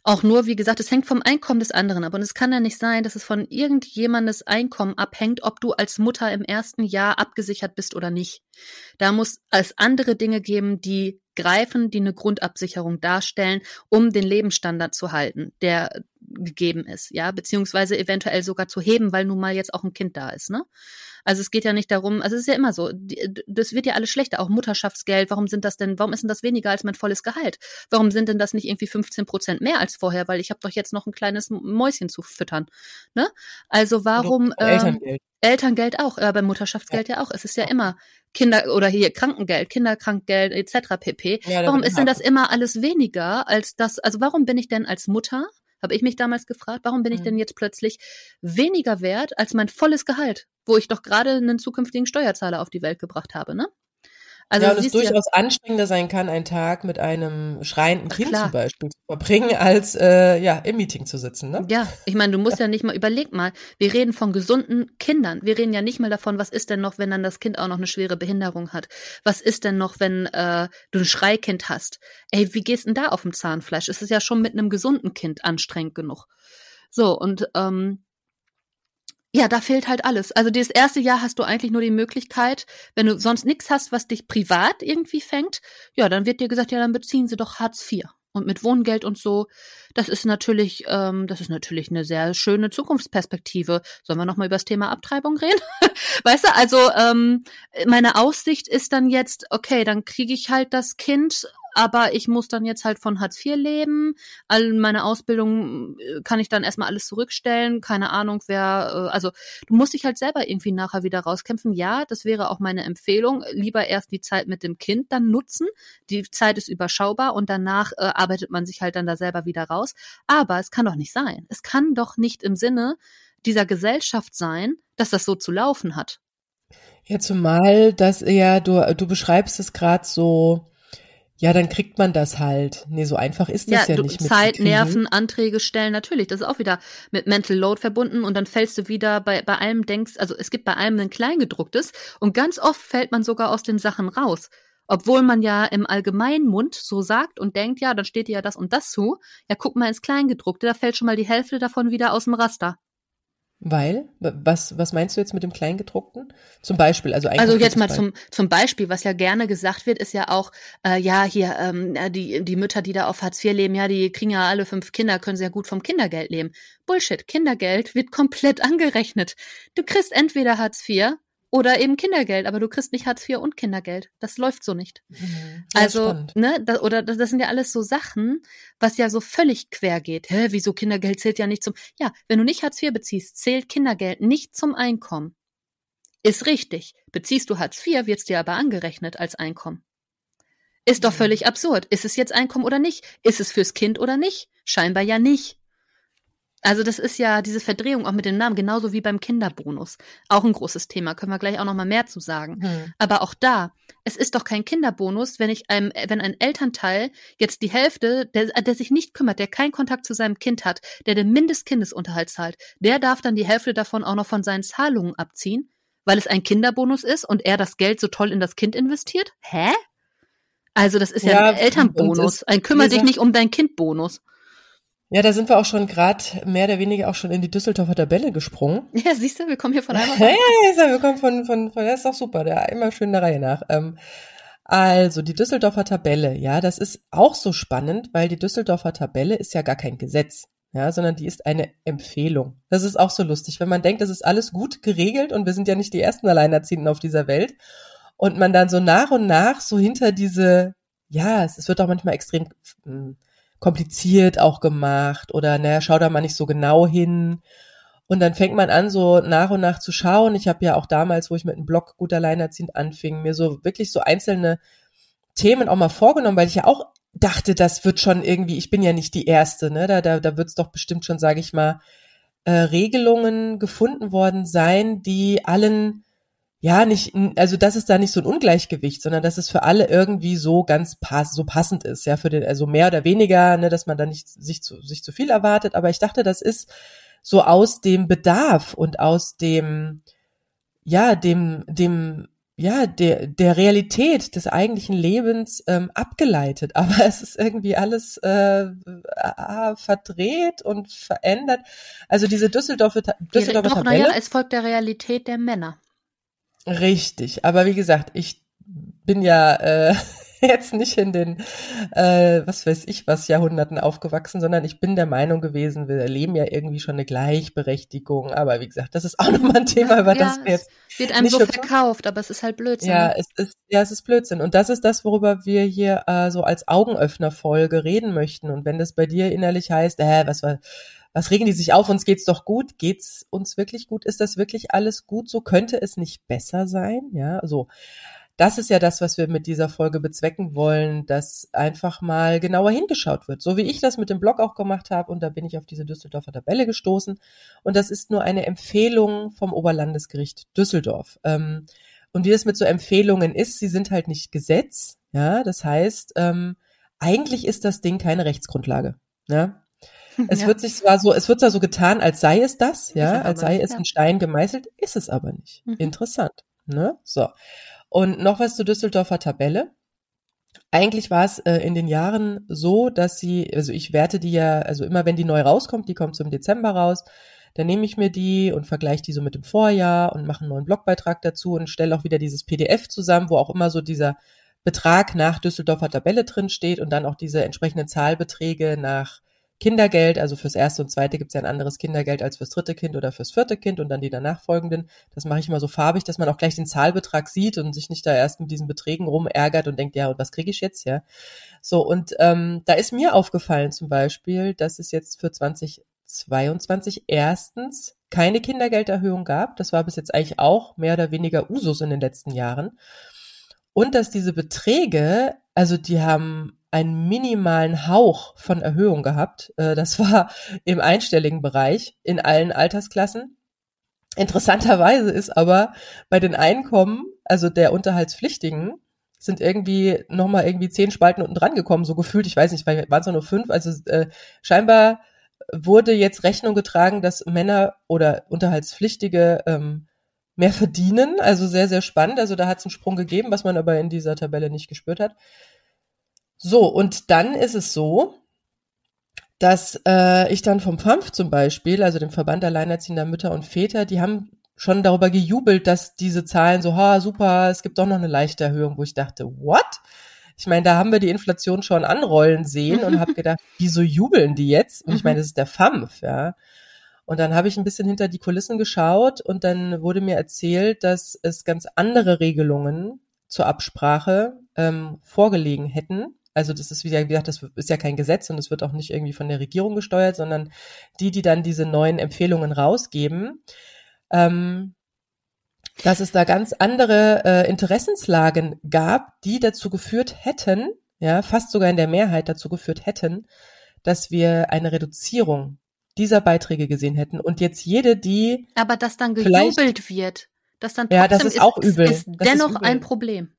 S1: Auch nur, wie gesagt, es hängt vom Einkommen des anderen ab. Und es kann ja nicht sein, dass es von irgendjemandes Einkommen abhängt, ob du als Mutter im ersten Jahr abgesichert bist oder nicht. Da muss es andere Dinge geben, die greifen, die eine Grundabsicherung darstellen, um den Lebensstandard zu halten, der gegeben ist, ja, beziehungsweise eventuell sogar zu heben, weil nun mal jetzt auch ein Kind da ist, ne? Also es geht ja nicht darum, also es ist ja immer so, das wird ja alles schlechter, auch Mutterschaftsgeld, warum sind das denn, warum ist denn das weniger als mein volles Gehalt? Warum sind denn das nicht irgendwie 15 Prozent mehr als vorher, weil ich habe doch jetzt noch ein kleines Mäuschen zu füttern, ne? Also warum, ähm, Elterngeld auch, äh, beim Mutterschaftsgeld ja. ja auch. Es ist ja immer Kinder oder hier Krankengeld, Kinderkrankgeld etc. pp. Ja, warum ist denn das immer alles weniger als das? Also warum bin ich denn als Mutter, habe ich mich damals gefragt, warum bin ich mhm. denn jetzt plötzlich weniger wert als mein volles Gehalt, wo ich doch gerade einen zukünftigen Steuerzahler auf die Welt gebracht habe, ne?
S2: Also ja, und es durchaus ja, anstrengender sein kann, einen Tag mit einem schreienden Kind klar. zum Beispiel zu verbringen, als äh, ja im Meeting zu sitzen. Ne?
S1: Ja, ich meine, du musst ja nicht mal überleg mal. Wir reden von gesunden Kindern. Wir reden ja nicht mal davon, was ist denn noch, wenn dann das Kind auch noch eine schwere Behinderung hat. Was ist denn noch, wenn äh, du ein Schreikind hast? Ey, wie gehst denn da auf dem Zahnfleisch? Es ist ja schon mit einem gesunden Kind anstrengend genug. So und ähm, ja, da fehlt halt alles. Also das erste Jahr hast du eigentlich nur die Möglichkeit, wenn du sonst nichts hast, was dich privat irgendwie fängt, ja, dann wird dir gesagt, ja, dann beziehen sie doch Hartz IV. Und mit Wohngeld und so, das ist natürlich, ähm, das ist natürlich eine sehr schöne Zukunftsperspektive. Sollen wir nochmal über das Thema Abtreibung reden? weißt du, also ähm, meine Aussicht ist dann jetzt, okay, dann kriege ich halt das Kind, aber ich muss dann jetzt halt von Hartz IV leben. All meine Ausbildung äh, kann ich dann erstmal alles zurückstellen. Keine Ahnung, wer, äh, also du musst dich halt selber irgendwie nachher wieder rauskämpfen. Ja, das wäre auch meine Empfehlung. Lieber erst die Zeit mit dem Kind dann nutzen. Die Zeit ist überschaubar und danach äh, arbeitet man sich halt dann da selber wieder raus. Aber es kann doch nicht sein. Es kann doch nicht im Sinne dieser Gesellschaft sein, dass das so zu laufen hat.
S2: Ja, zumal, dass ja, du, du beschreibst es gerade so, ja, dann kriegt man das halt. Nee, so einfach ist das ja, ja du, nicht.
S1: Zeit, Nerven, Anträge stellen, natürlich. Das ist auch wieder mit Mental Load verbunden und dann fällst du wieder bei, bei allem denkst, also es gibt bei allem ein Kleingedrucktes und ganz oft fällt man sogar aus den Sachen raus. Obwohl man ja im Allgemeinmund so sagt und denkt, ja, dann steht dir ja das und das zu. Ja, guck mal ins Kleingedruckte, da fällt schon mal die Hälfte davon wieder aus dem Raster.
S2: Weil? Was, was meinst du jetzt mit dem Kleingedruckten? Zum Beispiel, also
S1: eigentlich. Also jetzt mal zum, zum Beispiel, was ja gerne gesagt wird, ist ja auch, äh, ja, hier, ähm, die, die Mütter, die da auf Hartz IV leben, ja, die kriegen ja alle fünf Kinder, können sehr gut vom Kindergeld leben. Bullshit, Kindergeld wird komplett angerechnet. Du kriegst entweder Hartz IV oder eben Kindergeld, aber du kriegst nicht Hartz IV und Kindergeld. Das läuft so nicht. Mhm, also, spannend. ne, das, oder das, das sind ja alles so Sachen, was ja so völlig quer geht. Hä, wieso Kindergeld zählt ja nicht zum. Ja, wenn du nicht Hartz IV beziehst, zählt Kindergeld nicht zum Einkommen. Ist richtig. Beziehst du Hartz IV, wird's dir aber angerechnet als Einkommen. Ist doch völlig absurd. Ist es jetzt Einkommen oder nicht? Ist es fürs Kind oder nicht? Scheinbar ja nicht. Also das ist ja diese Verdrehung auch mit dem Namen, genauso wie beim Kinderbonus. Auch ein großes Thema, können wir gleich auch noch mal mehr zu sagen. Hm. Aber auch da, es ist doch kein Kinderbonus, wenn ich einem, wenn ein Elternteil jetzt die Hälfte, der, der sich nicht kümmert, der keinen Kontakt zu seinem Kind hat, der den Mindestkindesunterhalt zahlt, der darf dann die Hälfte davon auch noch von seinen Zahlungen abziehen, weil es ein Kinderbonus ist und er das Geld so toll in das Kind investiert? Hä? Also das ist ja, ja ein Elternbonus, ein kümmere dich nicht um dein Kind Bonus.
S2: Ja, da sind wir auch schon gerade mehr oder weniger auch schon in die Düsseldorfer Tabelle gesprungen.
S1: Ja, siehst du, wir kommen hier von einmal.
S2: ja, ja, ja, wir kommen von, von, von, das ist doch super, der immer schön der Reihe nach. Ähm, also, die Düsseldorfer Tabelle, ja, das ist auch so spannend, weil die Düsseldorfer Tabelle ist ja gar kein Gesetz, ja, sondern die ist eine Empfehlung. Das ist auch so lustig, wenn man denkt, das ist alles gut geregelt und wir sind ja nicht die ersten Alleinerziehenden auf dieser Welt und man dann so nach und nach so hinter diese, ja, es, es wird auch manchmal extrem, hm, kompliziert auch gemacht oder naja, schau da mal nicht so genau hin. Und dann fängt man an, so nach und nach zu schauen. Ich habe ja auch damals, wo ich mit einem Blog gut alleinerziehend anfing, mir so wirklich so einzelne Themen auch mal vorgenommen, weil ich ja auch dachte, das wird schon irgendwie, ich bin ja nicht die Erste, ne? Da, da, da wird es doch bestimmt schon, sage ich mal, äh, Regelungen gefunden worden sein, die allen ja, nicht, also das ist da nicht so ein Ungleichgewicht, sondern dass es für alle irgendwie so ganz pass, so passend ist, ja, für den, also mehr oder weniger, ne, dass man da nicht sich zu, sich zu viel erwartet. Aber ich dachte, das ist so aus dem Bedarf und aus dem, ja, dem, dem, ja, der, der Realität des eigentlichen Lebens ähm, abgeleitet. Aber es ist irgendwie alles äh, verdreht und verändert. Also diese Düsseldorfer, Düsseldorfer
S1: Doch, Tabelle. Naja, es folgt der Realität der Männer.
S2: Richtig, aber wie gesagt, ich bin ja äh, jetzt nicht in den, äh, was weiß ich, was Jahrhunderten aufgewachsen, sondern ich bin der Meinung gewesen, wir erleben ja irgendwie schon eine Gleichberechtigung. Aber wie gesagt, das ist auch nochmal ein Thema, über ja, das wir jetzt.
S1: Wird einem so verkauft, aber es ist halt Blödsinn.
S2: Ja, es ist, ja, es ist Blödsinn. Und das ist das, worüber wir hier äh, so als Augenöffnerfolge reden möchten. Und wenn das bei dir innerlich heißt, äh, was war was regen die sich auf? Uns geht's doch gut. Geht's uns wirklich gut? Ist das wirklich alles gut? So könnte es nicht besser sein? Ja, so. Das ist ja das, was wir mit dieser Folge bezwecken wollen, dass einfach mal genauer hingeschaut wird. So wie ich das mit dem Blog auch gemacht habe und da bin ich auf diese Düsseldorfer Tabelle gestoßen. Und das ist nur eine Empfehlung vom Oberlandesgericht Düsseldorf. Ähm, und wie es mit so Empfehlungen ist, sie sind halt nicht Gesetz. Ja, das heißt, ähm, eigentlich ist das Ding keine Rechtsgrundlage. Ja, es ja. wird sich zwar so, es wird zwar so getan, als sei es das, ja, als sei es ja. in Stein gemeißelt, ist es aber nicht. Mhm. Interessant, ne? So. Und noch was zur Düsseldorfer Tabelle. Eigentlich war es äh, in den Jahren so, dass sie, also ich werte die ja, also immer wenn die neu rauskommt, die kommt im Dezember raus, dann nehme ich mir die und vergleiche die so mit dem Vorjahr und mache einen neuen Blogbeitrag dazu und stelle auch wieder dieses PDF zusammen, wo auch immer so dieser Betrag nach Düsseldorfer Tabelle drin steht und dann auch diese entsprechenden Zahlbeträge nach Kindergeld, also fürs erste und zweite gibt es ja ein anderes Kindergeld als fürs dritte Kind oder fürs vierte Kind und dann die danach folgenden. Das mache ich immer so farbig, dass man auch gleich den Zahlbetrag sieht und sich nicht da erst mit diesen Beträgen rumärgert und denkt, ja, und was kriege ich jetzt, ja? So, und ähm, da ist mir aufgefallen zum Beispiel, dass es jetzt für 2022 erstens keine Kindergelderhöhung gab. Das war bis jetzt eigentlich auch mehr oder weniger Usus in den letzten Jahren. Und dass diese Beträge, also die haben einen minimalen Hauch von Erhöhung gehabt. Äh, das war im einstelligen Bereich in allen Altersklassen. Interessanterweise ist aber bei den Einkommen, also der Unterhaltspflichtigen, sind irgendwie nochmal irgendwie zehn Spalten unten dran gekommen, so gefühlt. Ich weiß nicht, waren es nur fünf. Also äh, scheinbar wurde jetzt Rechnung getragen, dass Männer oder Unterhaltspflichtige ähm, mehr verdienen. Also sehr, sehr spannend. Also da hat es einen Sprung gegeben, was man aber in dieser Tabelle nicht gespürt hat. So, und dann ist es so, dass äh, ich dann vom FAMF zum Beispiel, also dem Verband Alleinerziehender Mütter und Väter, die haben schon darüber gejubelt, dass diese Zahlen so, ha, super, es gibt doch noch eine leichte Erhöhung, wo ich dachte, what? Ich meine, da haben wir die Inflation schon anrollen sehen und habe gedacht, wieso jubeln die jetzt? Und ich meine, das ist der FAMF, ja. Und dann habe ich ein bisschen hinter die Kulissen geschaut und dann wurde mir erzählt, dass es ganz andere Regelungen zur Absprache ähm, vorgelegen hätten also das ist, wie gesagt, das ist ja kein Gesetz und es wird auch nicht irgendwie von der Regierung gesteuert, sondern die, die dann diese neuen Empfehlungen rausgeben, ähm, dass es da ganz andere äh, Interessenslagen gab, die dazu geführt hätten, ja, fast sogar in der Mehrheit dazu geführt hätten, dass wir eine Reduzierung dieser Beiträge gesehen hätten und jetzt jede, die
S1: aber dass dann gejubelt wird, dass dann
S2: ja, das ist, ist auch übel.
S1: Ist dennoch ist übel. ein Problem.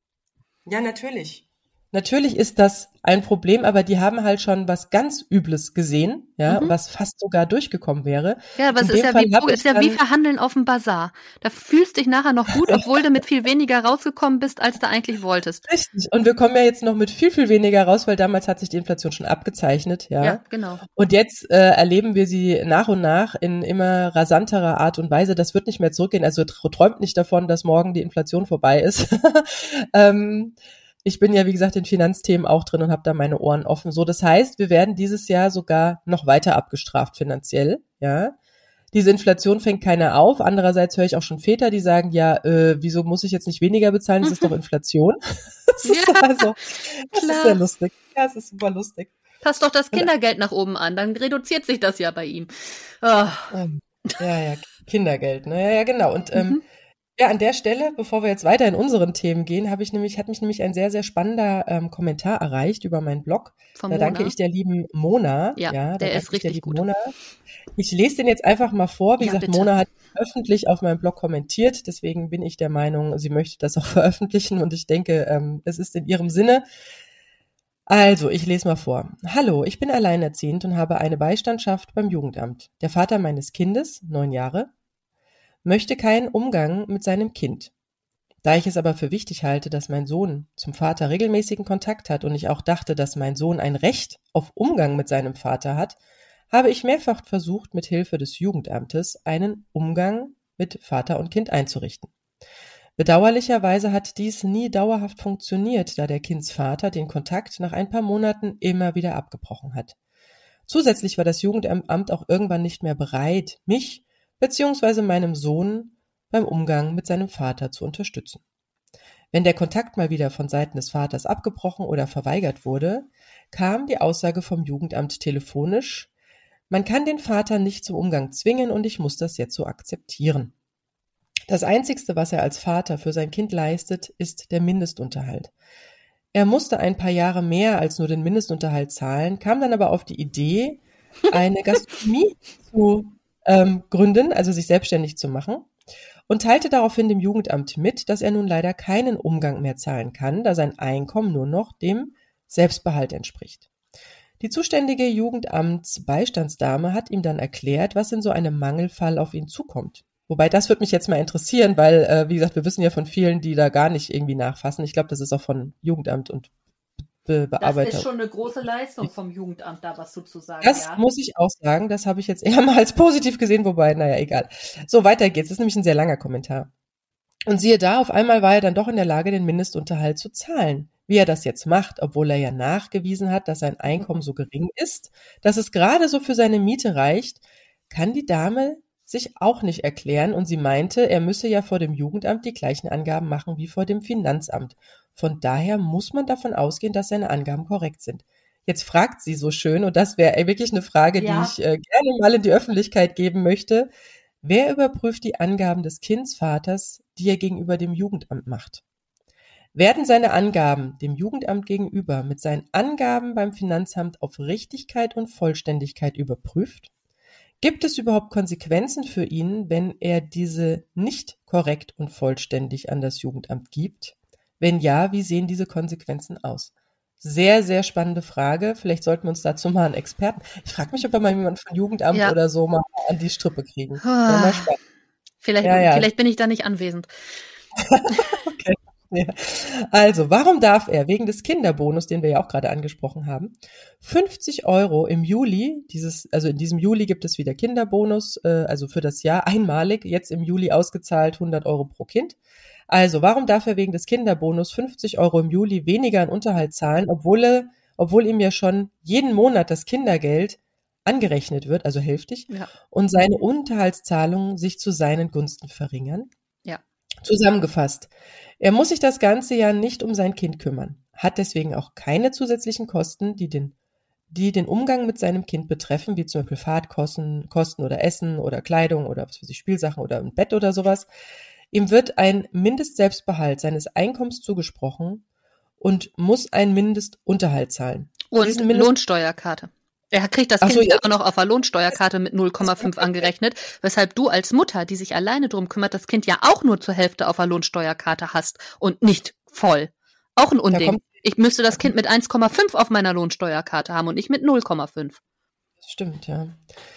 S2: Ja, natürlich. Natürlich ist das ein Problem, aber die haben halt schon was ganz Übles gesehen, ja, mhm. was fast sogar durchgekommen wäre.
S1: Ja, aber es ist ja, wie, ist ja wie Verhandeln auf dem Bazar. Da fühlst dich nachher noch gut, obwohl du mit viel weniger rausgekommen bist, als du eigentlich wolltest.
S2: Richtig. Und wir kommen ja jetzt noch mit viel, viel weniger raus, weil damals hat sich die Inflation schon abgezeichnet, ja. Ja,
S1: genau.
S2: Und jetzt äh, erleben wir sie nach und nach in immer rasanterer Art und Weise. Das wird nicht mehr zurückgehen. Also träumt nicht davon, dass morgen die Inflation vorbei ist. ähm, ich bin ja, wie gesagt, in Finanzthemen auch drin und habe da meine Ohren offen. So, das heißt, wir werden dieses Jahr sogar noch weiter abgestraft finanziell, ja. Diese Inflation fängt keiner auf. Andererseits höre ich auch schon Väter, die sagen, ja, äh, wieso muss ich jetzt nicht weniger bezahlen? Das ist doch Inflation. das ist ja, also, das klar. ist sehr lustig. Ja, es ist super lustig.
S1: Passt doch das Kindergeld nach oben an, dann reduziert sich das ja bei ihm.
S2: Oh. Ja, ja, Kindergeld, ne? Ja, ja, genau. Und ähm, mhm. Ja, an der Stelle, bevor wir jetzt weiter in unseren Themen gehen, habe ich nämlich, hat mich nämlich ein sehr, sehr spannender ähm, Kommentar erreicht über meinen Blog. Von da Mona. danke ich der lieben Mona.
S1: Ja, ja der ist richtig der gut. Mona.
S2: Ich lese den jetzt einfach mal vor. Wie ja, gesagt, bitte. Mona hat öffentlich auf meinem Blog kommentiert. Deswegen bin ich der Meinung, sie möchte das auch veröffentlichen und ich denke, ähm, es ist in ihrem Sinne. Also, ich lese mal vor. Hallo, ich bin alleinerziehend und habe eine Beistandschaft beim Jugendamt. Der Vater meines Kindes, neun Jahre, möchte keinen Umgang mit seinem Kind. Da ich es aber für wichtig halte, dass mein Sohn zum Vater regelmäßigen Kontakt hat und ich auch dachte, dass mein Sohn ein Recht auf Umgang mit seinem Vater hat, habe ich mehrfach versucht, mit Hilfe des Jugendamtes einen Umgang mit Vater und Kind einzurichten. Bedauerlicherweise hat dies nie dauerhaft funktioniert, da der Kindsvater den Kontakt nach ein paar Monaten immer wieder abgebrochen hat. Zusätzlich war das Jugendamt auch irgendwann nicht mehr bereit, mich beziehungsweise meinem Sohn beim Umgang mit seinem Vater zu unterstützen. Wenn der Kontakt mal wieder von Seiten des Vaters abgebrochen oder verweigert wurde, kam die Aussage vom Jugendamt telefonisch, man kann den Vater nicht zum Umgang zwingen und ich muss das jetzt so akzeptieren. Das Einzigste, was er als Vater für sein Kind leistet, ist der Mindestunterhalt. Er musste ein paar Jahre mehr als nur den Mindestunterhalt zahlen, kam dann aber auf die Idee, eine Gastronomie zu ähm, gründen, also sich selbstständig zu machen, und teilte daraufhin dem Jugendamt mit, dass er nun leider keinen Umgang mehr zahlen kann, da sein Einkommen nur noch dem Selbstbehalt entspricht. Die zuständige Jugendamtsbeistandsdame hat ihm dann erklärt, was in so einem Mangelfall auf ihn zukommt. Wobei das würde mich jetzt mal interessieren, weil, äh, wie gesagt, wir wissen ja von vielen, die da gar nicht irgendwie nachfassen. Ich glaube, das ist auch von Jugendamt und Be Bearbeiter.
S1: Das ist schon eine große Leistung vom Jugendamt, da was sozusagen.
S2: Das ja. muss ich auch sagen. Das habe ich jetzt eher mal als positiv gesehen, wobei, naja, egal. So, weiter geht's. Das ist nämlich ein sehr langer Kommentar. Und siehe da, auf einmal war er dann doch in der Lage, den Mindestunterhalt zu zahlen. wie er das jetzt macht, obwohl er ja nachgewiesen hat, dass sein Einkommen so gering ist, dass es gerade so für seine Miete reicht, kann die Dame sich auch nicht erklären und sie meinte, er müsse ja vor dem Jugendamt die gleichen Angaben machen wie vor dem Finanzamt. Von daher muss man davon ausgehen, dass seine Angaben korrekt sind. Jetzt fragt sie so schön, und das wäre wirklich eine Frage, ja. die ich äh, gerne mal in die Öffentlichkeit geben möchte. Wer überprüft die Angaben des Kindsvaters, die er gegenüber dem Jugendamt macht? Werden seine Angaben dem Jugendamt gegenüber mit seinen Angaben beim Finanzamt auf Richtigkeit und Vollständigkeit überprüft? Gibt es überhaupt Konsequenzen für ihn, wenn er diese nicht korrekt und vollständig an das Jugendamt gibt? Wenn ja, wie sehen diese Konsequenzen aus? Sehr, sehr spannende Frage. Vielleicht sollten wir uns dazu mal einen Experten. Ich frage mich, ob wir mal jemanden von Jugendamt ja. oder so mal an die Strippe kriegen.
S1: Ah, vielleicht, ja, ja. vielleicht bin ich da nicht anwesend.
S2: okay. Ja. Also, warum darf er wegen des Kinderbonus, den wir ja auch gerade angesprochen haben, 50 Euro im Juli, dieses, also in diesem Juli gibt es wieder Kinderbonus, äh, also für das Jahr einmalig, jetzt im Juli ausgezahlt 100 Euro pro Kind. Also, warum darf er wegen des Kinderbonus 50 Euro im Juli weniger an Unterhalt zahlen, obwohl er, obwohl ihm ja schon jeden Monat das Kindergeld angerechnet wird, also hälftig, ja. und seine Unterhaltszahlungen sich zu seinen Gunsten verringern?
S1: Ja.
S2: Zusammengefasst. Er muss sich das ganze Jahr nicht um sein Kind kümmern, hat deswegen auch keine zusätzlichen Kosten, die den, die den Umgang mit seinem Kind betreffen, wie zum Beispiel Fahrtkosten Kosten oder Essen oder Kleidung oder was weiß ich, Spielsachen oder ein Bett oder sowas. Ihm wird ein Mindestselbstbehalt seines Einkommens zugesprochen und muss ein Mindestunterhalt zahlen.
S1: Und Mindest Lohnsteuerkarte. Er kriegt das Kind so, ja. auch noch auf der Lohnsteuerkarte mit 0,5 angerechnet, weshalb du als Mutter, die sich alleine drum kümmert, das Kind ja auch nur zur Hälfte auf der Lohnsteuerkarte hast und nicht voll. Auch ein Unding. Ich müsste das Kind mit 1,5 auf meiner Lohnsteuerkarte haben und nicht mit 0,5.
S2: Stimmt, ja.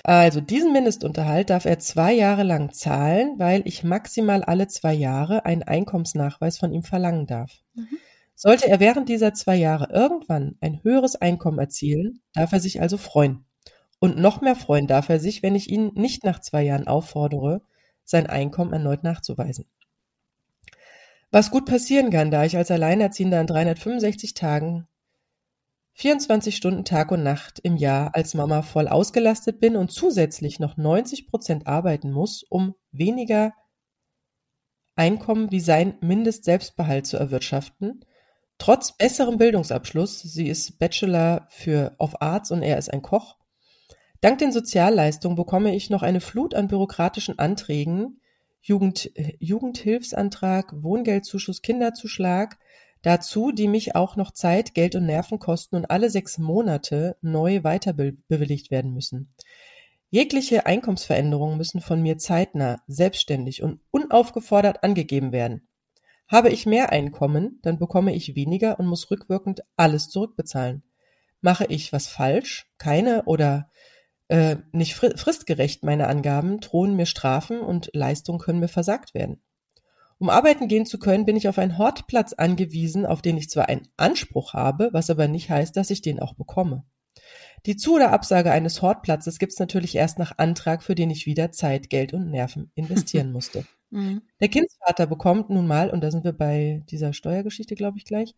S2: Also diesen Mindestunterhalt darf er zwei Jahre lang zahlen, weil ich maximal alle zwei Jahre einen Einkommensnachweis von ihm verlangen darf. Mhm. Sollte er während dieser zwei Jahre irgendwann ein höheres Einkommen erzielen, darf er sich also freuen. Und noch mehr freuen darf er sich, wenn ich ihn nicht nach zwei Jahren auffordere, sein Einkommen erneut nachzuweisen. Was gut passieren kann, da ich als Alleinerziehender an 365 Tagen 24 Stunden Tag und Nacht im Jahr als Mama voll ausgelastet bin und zusätzlich noch 90 Prozent arbeiten muss, um weniger Einkommen wie sein Mindestselbstbehalt zu erwirtschaften, Trotz besserem Bildungsabschluss, sie ist Bachelor für of Arts und er ist ein Koch, dank den Sozialleistungen bekomme ich noch eine Flut an bürokratischen Anträgen, Jugend, Jugendhilfsantrag, Wohngeldzuschuss, Kinderzuschlag, dazu, die mich auch noch Zeit, Geld und Nerven kosten und alle sechs Monate neu weiter bewilligt werden müssen. Jegliche Einkommensveränderungen müssen von mir zeitnah, selbstständig und unaufgefordert angegeben werden. Habe ich mehr Einkommen, dann bekomme ich weniger und muss rückwirkend alles zurückbezahlen. Mache ich was falsch, keine oder äh, nicht fristgerecht meine Angaben, drohen mir Strafen und Leistungen können mir versagt werden. Um arbeiten gehen zu können, bin ich auf einen Hortplatz angewiesen, auf den ich zwar einen Anspruch habe, was aber nicht heißt, dass ich den auch bekomme. Die Zu- oder Absage eines Hortplatzes gibt es natürlich erst nach Antrag, für den ich wieder Zeit, Geld und Nerven investieren musste. Mhm. Der Kindsvater bekommt nun mal, und da sind wir bei dieser Steuergeschichte, glaube ich, gleich,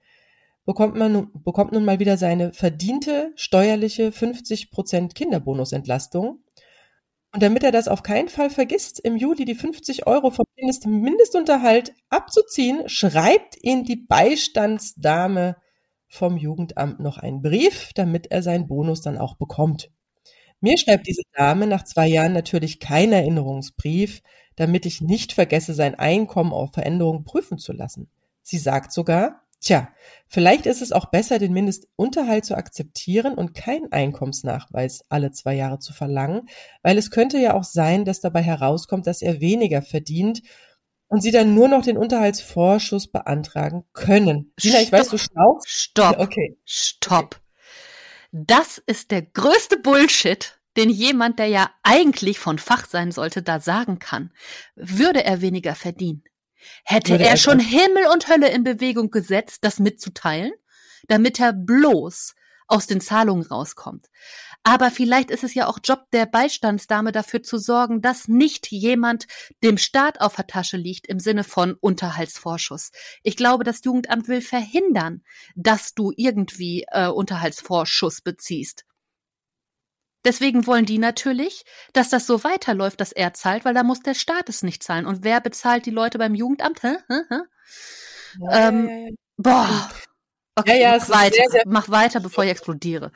S2: bekommt man bekommt nun mal wieder seine verdiente steuerliche 50% Kinderbonusentlastung. Und damit er das auf keinen Fall vergisst, im Juli die 50 Euro vom Mindestunterhalt abzuziehen, schreibt ihn die Beistandsdame vom Jugendamt noch einen Brief, damit er seinen Bonus dann auch bekommt. Mir schreibt diese Dame nach zwei Jahren natürlich keinen Erinnerungsbrief, damit ich nicht vergesse, sein Einkommen auf Veränderungen prüfen zu lassen. Sie sagt sogar, tja, vielleicht ist es auch besser, den Mindestunterhalt zu akzeptieren und keinen Einkommensnachweis alle zwei Jahre zu verlangen, weil es könnte ja auch sein, dass dabei herauskommt, dass er weniger verdient und sie dann nur noch den Unterhaltsvorschuss beantragen können.
S1: Sina, ich weiß, du schnaufst. Stopp. Okay. Stopp. Das ist der größte Bullshit, den jemand, der ja eigentlich von Fach sein sollte, da sagen kann. Würde er weniger verdienen? Hätte Würde er schon Himmel und Hölle in Bewegung gesetzt, das mitzuteilen, damit er bloß aus den Zahlungen rauskommt. Aber vielleicht ist es ja auch Job der Beistandsdame dafür zu sorgen, dass nicht jemand dem Staat auf der Tasche liegt im Sinne von Unterhaltsvorschuss. Ich glaube, das Jugendamt will verhindern, dass du irgendwie äh, Unterhaltsvorschuss beziehst. Deswegen wollen die natürlich, dass das so weiterläuft, dass er zahlt, weil da muss der Staat es nicht zahlen. Und wer bezahlt die Leute beim Jugendamt? Hä? Hä? Hä? Ja, ähm, ja, ja. Boah. Okay, ja, mach, weiter. Sehr, sehr mach weiter, bevor ich explodiere.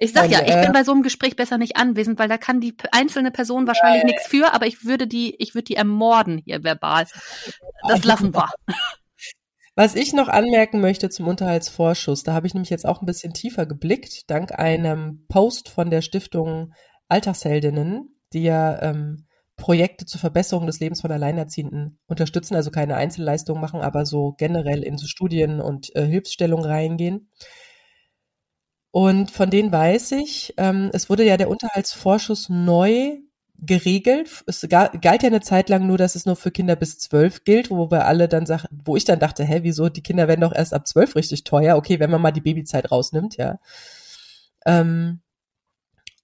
S1: Ich sag ja, ich bin bei so einem Gespräch besser nicht anwesend, weil da kann die einzelne Person wahrscheinlich nichts für, aber ich würde die, ich würde die ermorden hier verbal. Das lassen wir.
S2: Was ich noch anmerken möchte zum Unterhaltsvorschuss, da habe ich nämlich jetzt auch ein bisschen tiefer geblickt, dank einem Post von der Stiftung Alltagsheldinnen, die ja ähm, Projekte zur Verbesserung des Lebens von Alleinerziehenden unterstützen, also keine Einzelleistungen machen, aber so generell in so Studien und äh, Hilfsstellungen reingehen. Und von denen weiß ich, ähm, es wurde ja der Unterhaltsvorschuss neu geregelt. Es galt ja eine Zeit lang nur, dass es nur für Kinder bis zwölf gilt, wo wir alle dann sagen, wo ich dann dachte, hä, wieso, die Kinder werden doch erst ab zwölf richtig teuer. Okay, wenn man mal die Babyzeit rausnimmt, ja. Ähm,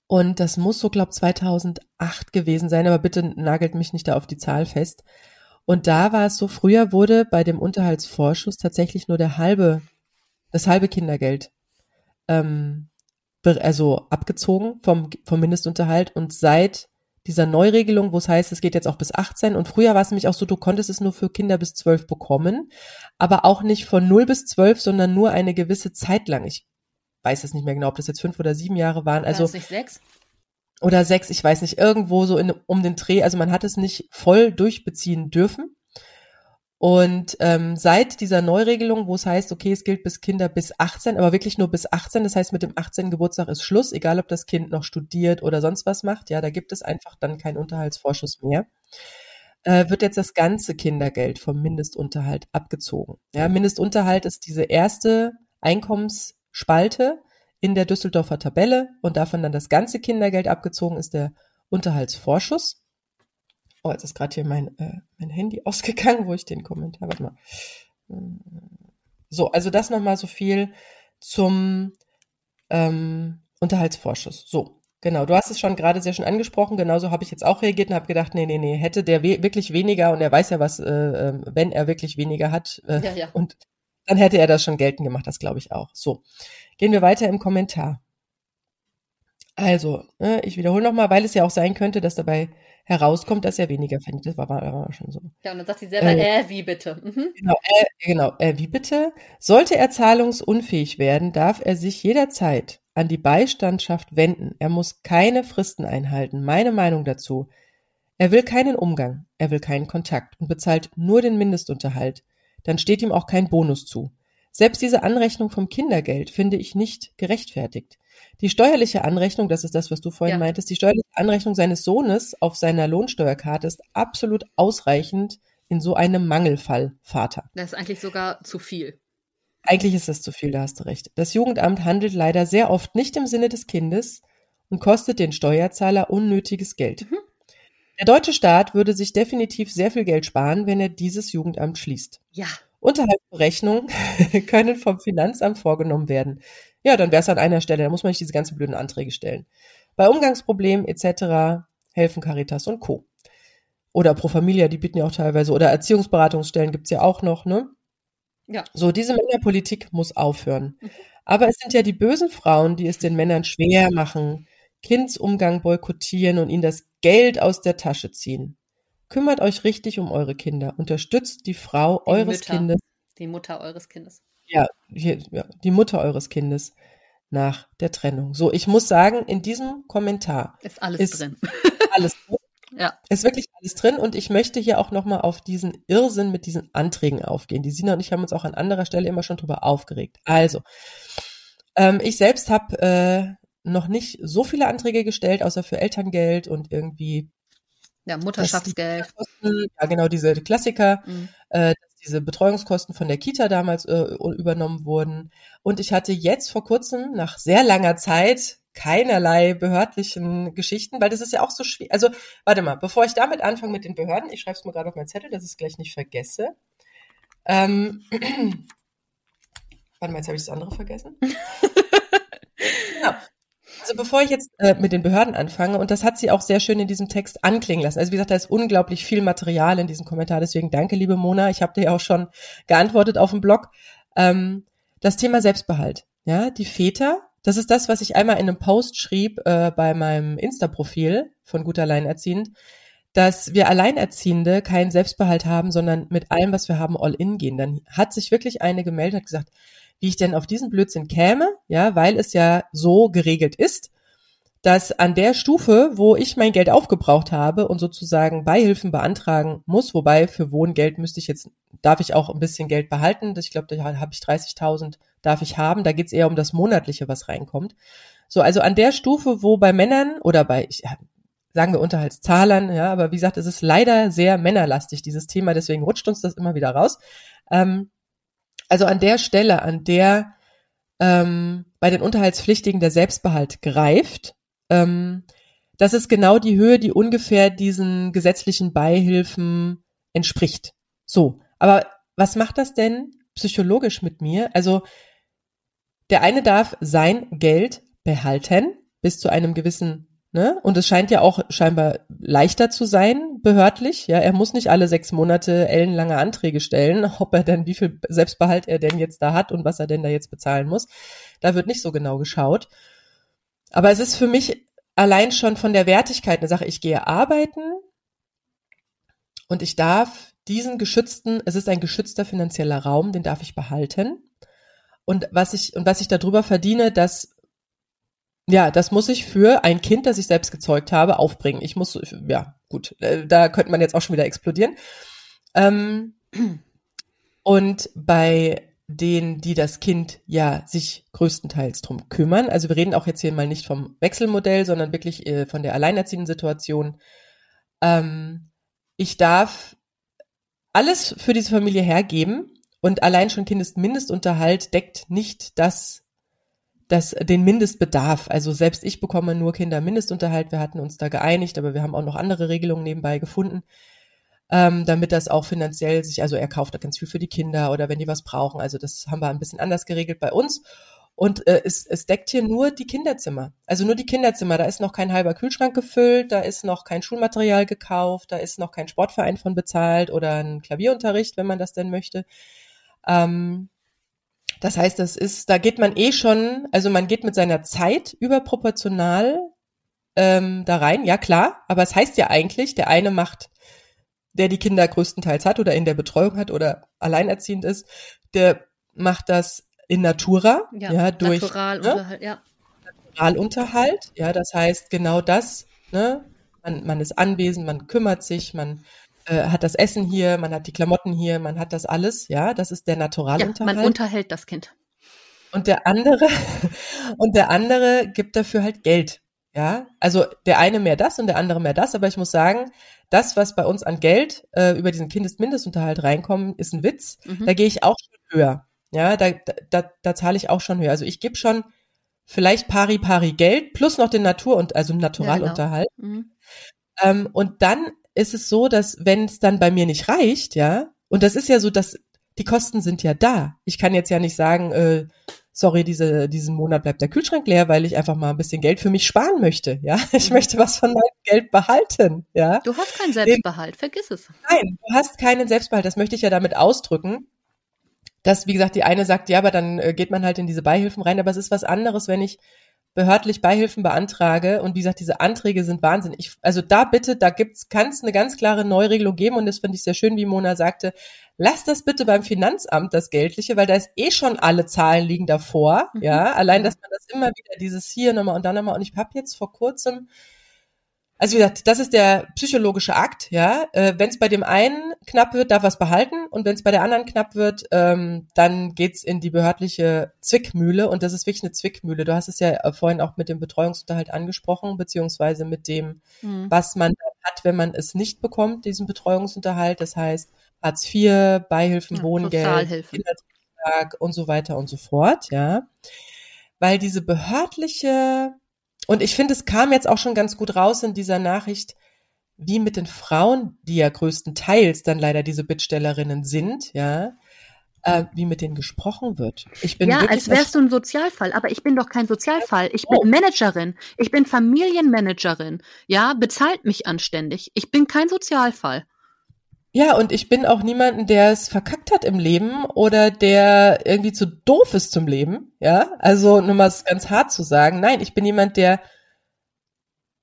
S2: und das muss so, glaub 2008 gewesen sein, aber bitte nagelt mich nicht da auf die Zahl fest. Und da war es so, früher wurde bei dem Unterhaltsvorschuss tatsächlich nur der halbe, das halbe Kindergeld ähm, also abgezogen vom, vom Mindestunterhalt. Und seit dieser Neuregelung, wo es heißt, es geht jetzt auch bis 18. Und früher war es nämlich auch so, du konntest es nur für Kinder bis 12 bekommen, aber auch nicht von 0 bis 12, sondern nur eine gewisse Zeit lang. Ich weiß es nicht mehr genau, ob das jetzt fünf oder sieben Jahre waren. Also,
S1: nicht sechs?
S2: Oder sechs, ich weiß nicht, irgendwo so in, um den Dreh. Also man hat es nicht voll durchbeziehen dürfen. Und ähm, seit dieser Neuregelung, wo es heißt, okay, es gilt bis Kinder bis 18, aber wirklich nur bis 18, das heißt, mit dem 18. Geburtstag ist Schluss, egal ob das Kind noch studiert oder sonst was macht, ja, da gibt es einfach dann keinen Unterhaltsvorschuss mehr, äh, wird jetzt das ganze Kindergeld vom Mindestunterhalt abgezogen. Ja, Mindestunterhalt ist diese erste Einkommensspalte in der Düsseldorfer Tabelle und davon dann das ganze Kindergeld abgezogen ist der Unterhaltsvorschuss. Oh, jetzt ist gerade hier mein, äh, mein Handy ausgegangen, wo ich den Kommentar, warte mal. So, also das nochmal so viel zum ähm, Unterhaltsvorschuss. So, genau. Du hast es schon gerade sehr schön angesprochen. Genauso habe ich jetzt auch reagiert und habe gedacht, nee, nee, nee, hätte der we wirklich weniger und er weiß ja was, äh, ähm, wenn er wirklich weniger hat. Äh, ja, ja. Und dann hätte er das schon geltend gemacht, das glaube ich auch. So, gehen wir weiter im Kommentar. Also, äh, ich wiederhole nochmal, weil es ja auch sein könnte, dass dabei herauskommt, dass er weniger verdient. Das war, war, war schon so.
S1: Ja, und dann sagt sie selber, äh, äh wie bitte? Mhm.
S2: Genau, äh, genau, äh, wie bitte? Sollte er zahlungsunfähig werden, darf er sich jederzeit an die Beistandschaft wenden. Er muss keine Fristen einhalten. Meine Meinung dazu. Er will keinen Umgang, er will keinen Kontakt und bezahlt nur den Mindestunterhalt. Dann steht ihm auch kein Bonus zu. Selbst diese Anrechnung vom Kindergeld finde ich nicht gerechtfertigt. Die steuerliche Anrechnung, das ist das, was du vorhin ja. meintest, die steuerliche Anrechnung seines Sohnes auf seiner Lohnsteuerkarte ist absolut ausreichend in so einem Mangelfall Vater.
S1: Das ist eigentlich sogar zu viel.
S2: Eigentlich ist das zu viel, da hast du recht. Das Jugendamt handelt leider sehr oft nicht im Sinne des Kindes und kostet den Steuerzahler unnötiges Geld. Mhm. Der deutsche Staat würde sich definitiv sehr viel Geld sparen, wenn er dieses Jugendamt schließt.
S1: Ja.
S2: Unterhaltsberechnungen können vom Finanzamt vorgenommen werden. Ja, dann wäre es an einer Stelle, da muss man nicht diese ganzen blöden Anträge stellen. Bei Umgangsproblemen etc. helfen Caritas und Co. Oder Pro Familia, die bieten ja auch teilweise, oder Erziehungsberatungsstellen gibt's ja auch noch, ne? Ja. So, diese Männerpolitik muss aufhören. Mhm. Aber es sind ja die bösen Frauen, die es den Männern schwer machen, Kindsumgang boykottieren und ihnen das Geld aus der Tasche ziehen. Kümmert euch richtig um eure Kinder. Unterstützt die Frau die eures
S1: Mütter.
S2: Kindes.
S1: Die Mutter eures Kindes
S2: ja, hier, ja, die Mutter eures Kindes nach der Trennung. So, ich muss sagen, in diesem Kommentar
S1: ist alles ist drin.
S2: Alles drin. Ja. Ist wirklich alles drin und ich möchte hier auch nochmal auf diesen Irrsinn mit diesen Anträgen aufgehen. Die Sina und ich haben uns auch an anderer Stelle immer schon drüber aufgeregt. Also, ähm, ich selbst habe äh, noch nicht so viele Anträge gestellt, außer für Elterngeld und irgendwie
S1: ja, Mutterschaftsgeld.
S2: Ja, genau, diese Klassiker, mhm. äh, diese Betreuungskosten von der Kita damals äh, übernommen wurden. Und ich hatte jetzt vor kurzem, nach sehr langer Zeit, keinerlei behördlichen Geschichten, weil das ist ja auch so schwierig. Also, warte mal, bevor ich damit anfange mit den Behörden, ich schreibe es mir gerade auf meinen Zettel, dass ich es gleich nicht vergesse. Ähm, warte mal, jetzt habe ich das andere vergessen. genau. Also bevor ich jetzt äh, mit den Behörden anfange, und das hat sie auch sehr schön in diesem Text anklingen lassen. Also wie gesagt, da ist unglaublich viel Material in diesem Kommentar, deswegen danke, liebe Mona. Ich habe dir ja auch schon geantwortet auf dem Blog. Ähm, das Thema Selbstbehalt. Ja, die Väter, das ist das, was ich einmal in einem Post schrieb äh, bei meinem Insta-Profil von Gut Alleinerziehend, dass wir Alleinerziehende keinen Selbstbehalt haben, sondern mit allem, was wir haben, all in gehen. Dann hat sich wirklich eine gemeldet und gesagt, wie ich denn auf diesen Blödsinn käme, ja, weil es ja so geregelt ist, dass an der Stufe, wo ich mein Geld aufgebraucht habe und sozusagen Beihilfen beantragen muss, wobei für Wohngeld müsste ich jetzt, darf ich auch ein bisschen Geld behalten, ich glaube, da habe ich 30.000, darf ich haben, da geht es eher um das Monatliche, was reinkommt. So, also an der Stufe, wo bei Männern oder bei, ja, sagen wir Unterhaltszahlern, ja, aber wie gesagt, es ist leider sehr männerlastig, dieses Thema, deswegen rutscht uns das immer wieder raus. Ähm, also an der Stelle, an der ähm, bei den Unterhaltspflichtigen der Selbstbehalt greift, ähm, das ist genau die Höhe, die ungefähr diesen gesetzlichen Beihilfen entspricht. So, aber was macht das denn psychologisch mit mir? Also der eine darf sein Geld behalten bis zu einem gewissen Ne? Und es scheint ja auch scheinbar leichter zu sein, behördlich. Ja, er muss nicht alle sechs Monate ellenlange Anträge stellen, ob er denn, wie viel Selbstbehalt er denn jetzt da hat und was er denn da jetzt bezahlen muss. Da wird nicht so genau geschaut. Aber es ist für mich allein schon von der Wertigkeit eine Sache. Ich gehe arbeiten und ich darf diesen geschützten, es ist ein geschützter finanzieller Raum, den darf ich behalten. Und was ich, und was ich darüber verdiene, das ja, das muss ich für ein Kind, das ich selbst gezeugt habe, aufbringen. Ich muss, ja, gut, äh, da könnte man jetzt auch schon wieder explodieren. Ähm, und bei denen, die das Kind ja sich größtenteils drum kümmern, also wir reden auch jetzt hier mal nicht vom Wechselmodell, sondern wirklich äh, von der alleinerziehenden Situation. Ähm, ich darf alles für diese Familie hergeben und allein schon Kindesmindestunterhalt deckt nicht das das, den Mindestbedarf. Also selbst ich bekomme nur Kindermindestunterhalt. Wir hatten uns da geeinigt, aber wir haben auch noch andere Regelungen nebenbei gefunden, ähm, damit das auch finanziell sich, also er kauft da ganz viel für die Kinder oder wenn die was brauchen. Also das haben wir ein bisschen anders geregelt bei uns. Und äh, es, es deckt hier nur die Kinderzimmer. Also nur die Kinderzimmer. Da ist noch kein halber Kühlschrank gefüllt, da ist noch kein Schulmaterial gekauft, da ist noch kein Sportverein von bezahlt oder ein Klavierunterricht, wenn man das denn möchte. Ähm, das heißt, das ist, da geht man eh schon, also man geht mit seiner Zeit überproportional ähm, da rein, ja klar, aber es heißt ja eigentlich, der eine macht, der die Kinder größtenteils hat oder in der Betreuung hat oder alleinerziehend ist, der macht das in Natura, ja, ja durch
S1: Naturalunterhalt, ne? ja.
S2: Naturalunterhalt, ja, das heißt genau das, ne? Man, man ist anwesend, man kümmert sich, man äh, hat das Essen hier, man hat die Klamotten hier, man hat das alles, ja, das ist der Naturalunterhalt.
S1: Ja, man unterhält das Kind.
S2: Und der andere, und der andere gibt dafür halt Geld. Ja, also der eine mehr das und der andere mehr das, aber ich muss sagen, das, was bei uns an Geld äh, über diesen Kindesmindestunterhalt reinkommt, ist ein Witz. Mhm. Da gehe ich auch schon höher. Ja, da, da, da zahle ich auch schon höher. Also ich gebe schon vielleicht pari pari Geld plus noch den Natur- und also Naturalunterhalt. Ja, genau. mhm. ähm, und dann ist es so, dass wenn es dann bei mir nicht reicht, ja, und das ist ja so, dass die Kosten sind ja da. Ich kann jetzt ja nicht sagen, äh, sorry, diese, diesen Monat bleibt der Kühlschrank leer, weil ich einfach mal ein bisschen Geld für mich sparen möchte. Ja, ich möchte was von meinem Geld behalten. Ja,
S1: du hast keinen Selbstbehalt, vergiss es.
S2: Nein, du hast keinen Selbstbehalt. Das möchte ich ja damit ausdrücken. Dass, wie gesagt, die eine sagt, ja, aber dann äh, geht man halt in diese Beihilfen rein. Aber es ist was anderes, wenn ich behördlich Beihilfen beantrage. Und wie gesagt, diese Anträge sind Wahnsinn. Ich, also da bitte, da gibt's, kann es eine ganz klare Neuregelung geben. Und das finde ich sehr schön, wie Mona sagte, lass das bitte beim Finanzamt, das Geldliche, weil da ist eh schon alle Zahlen liegen davor, mhm. ja, allein, dass man das immer wieder dieses hier nochmal und dann nochmal. Und ich habe jetzt vor kurzem also wie gesagt, das ist der psychologische Akt, ja. Äh, wenn es bei dem einen knapp wird, darf er es behalten und wenn es bei der anderen knapp wird, ähm, dann geht's in die behördliche Zwickmühle und das ist wirklich eine Zwickmühle. Du hast es ja äh, vorhin auch mit dem Betreuungsunterhalt angesprochen, beziehungsweise mit dem, mhm. was man hat, wenn man es nicht bekommt, diesen Betreuungsunterhalt. Das heißt Hartz IV, Beihilfen, ja, Wohngeld, Kindertag und so weiter und so fort, ja. Weil diese behördliche und ich finde, es kam jetzt auch schon ganz gut raus in dieser Nachricht, wie mit den Frauen, die ja größtenteils dann leider diese Bittstellerinnen sind, ja, äh, wie mit denen gesprochen wird. Ich bin
S1: ja, als wärst du ein Sozialfall, aber ich bin doch kein Sozialfall. Ich bin oh. Managerin. Ich bin Familienmanagerin. Ja, bezahlt mich anständig. Ich bin kein Sozialfall.
S2: Ja, und ich bin auch niemanden, der es verkackt hat im Leben oder der irgendwie zu doof ist zum Leben. Ja, also nur mal ganz hart zu sagen. Nein, ich bin jemand, der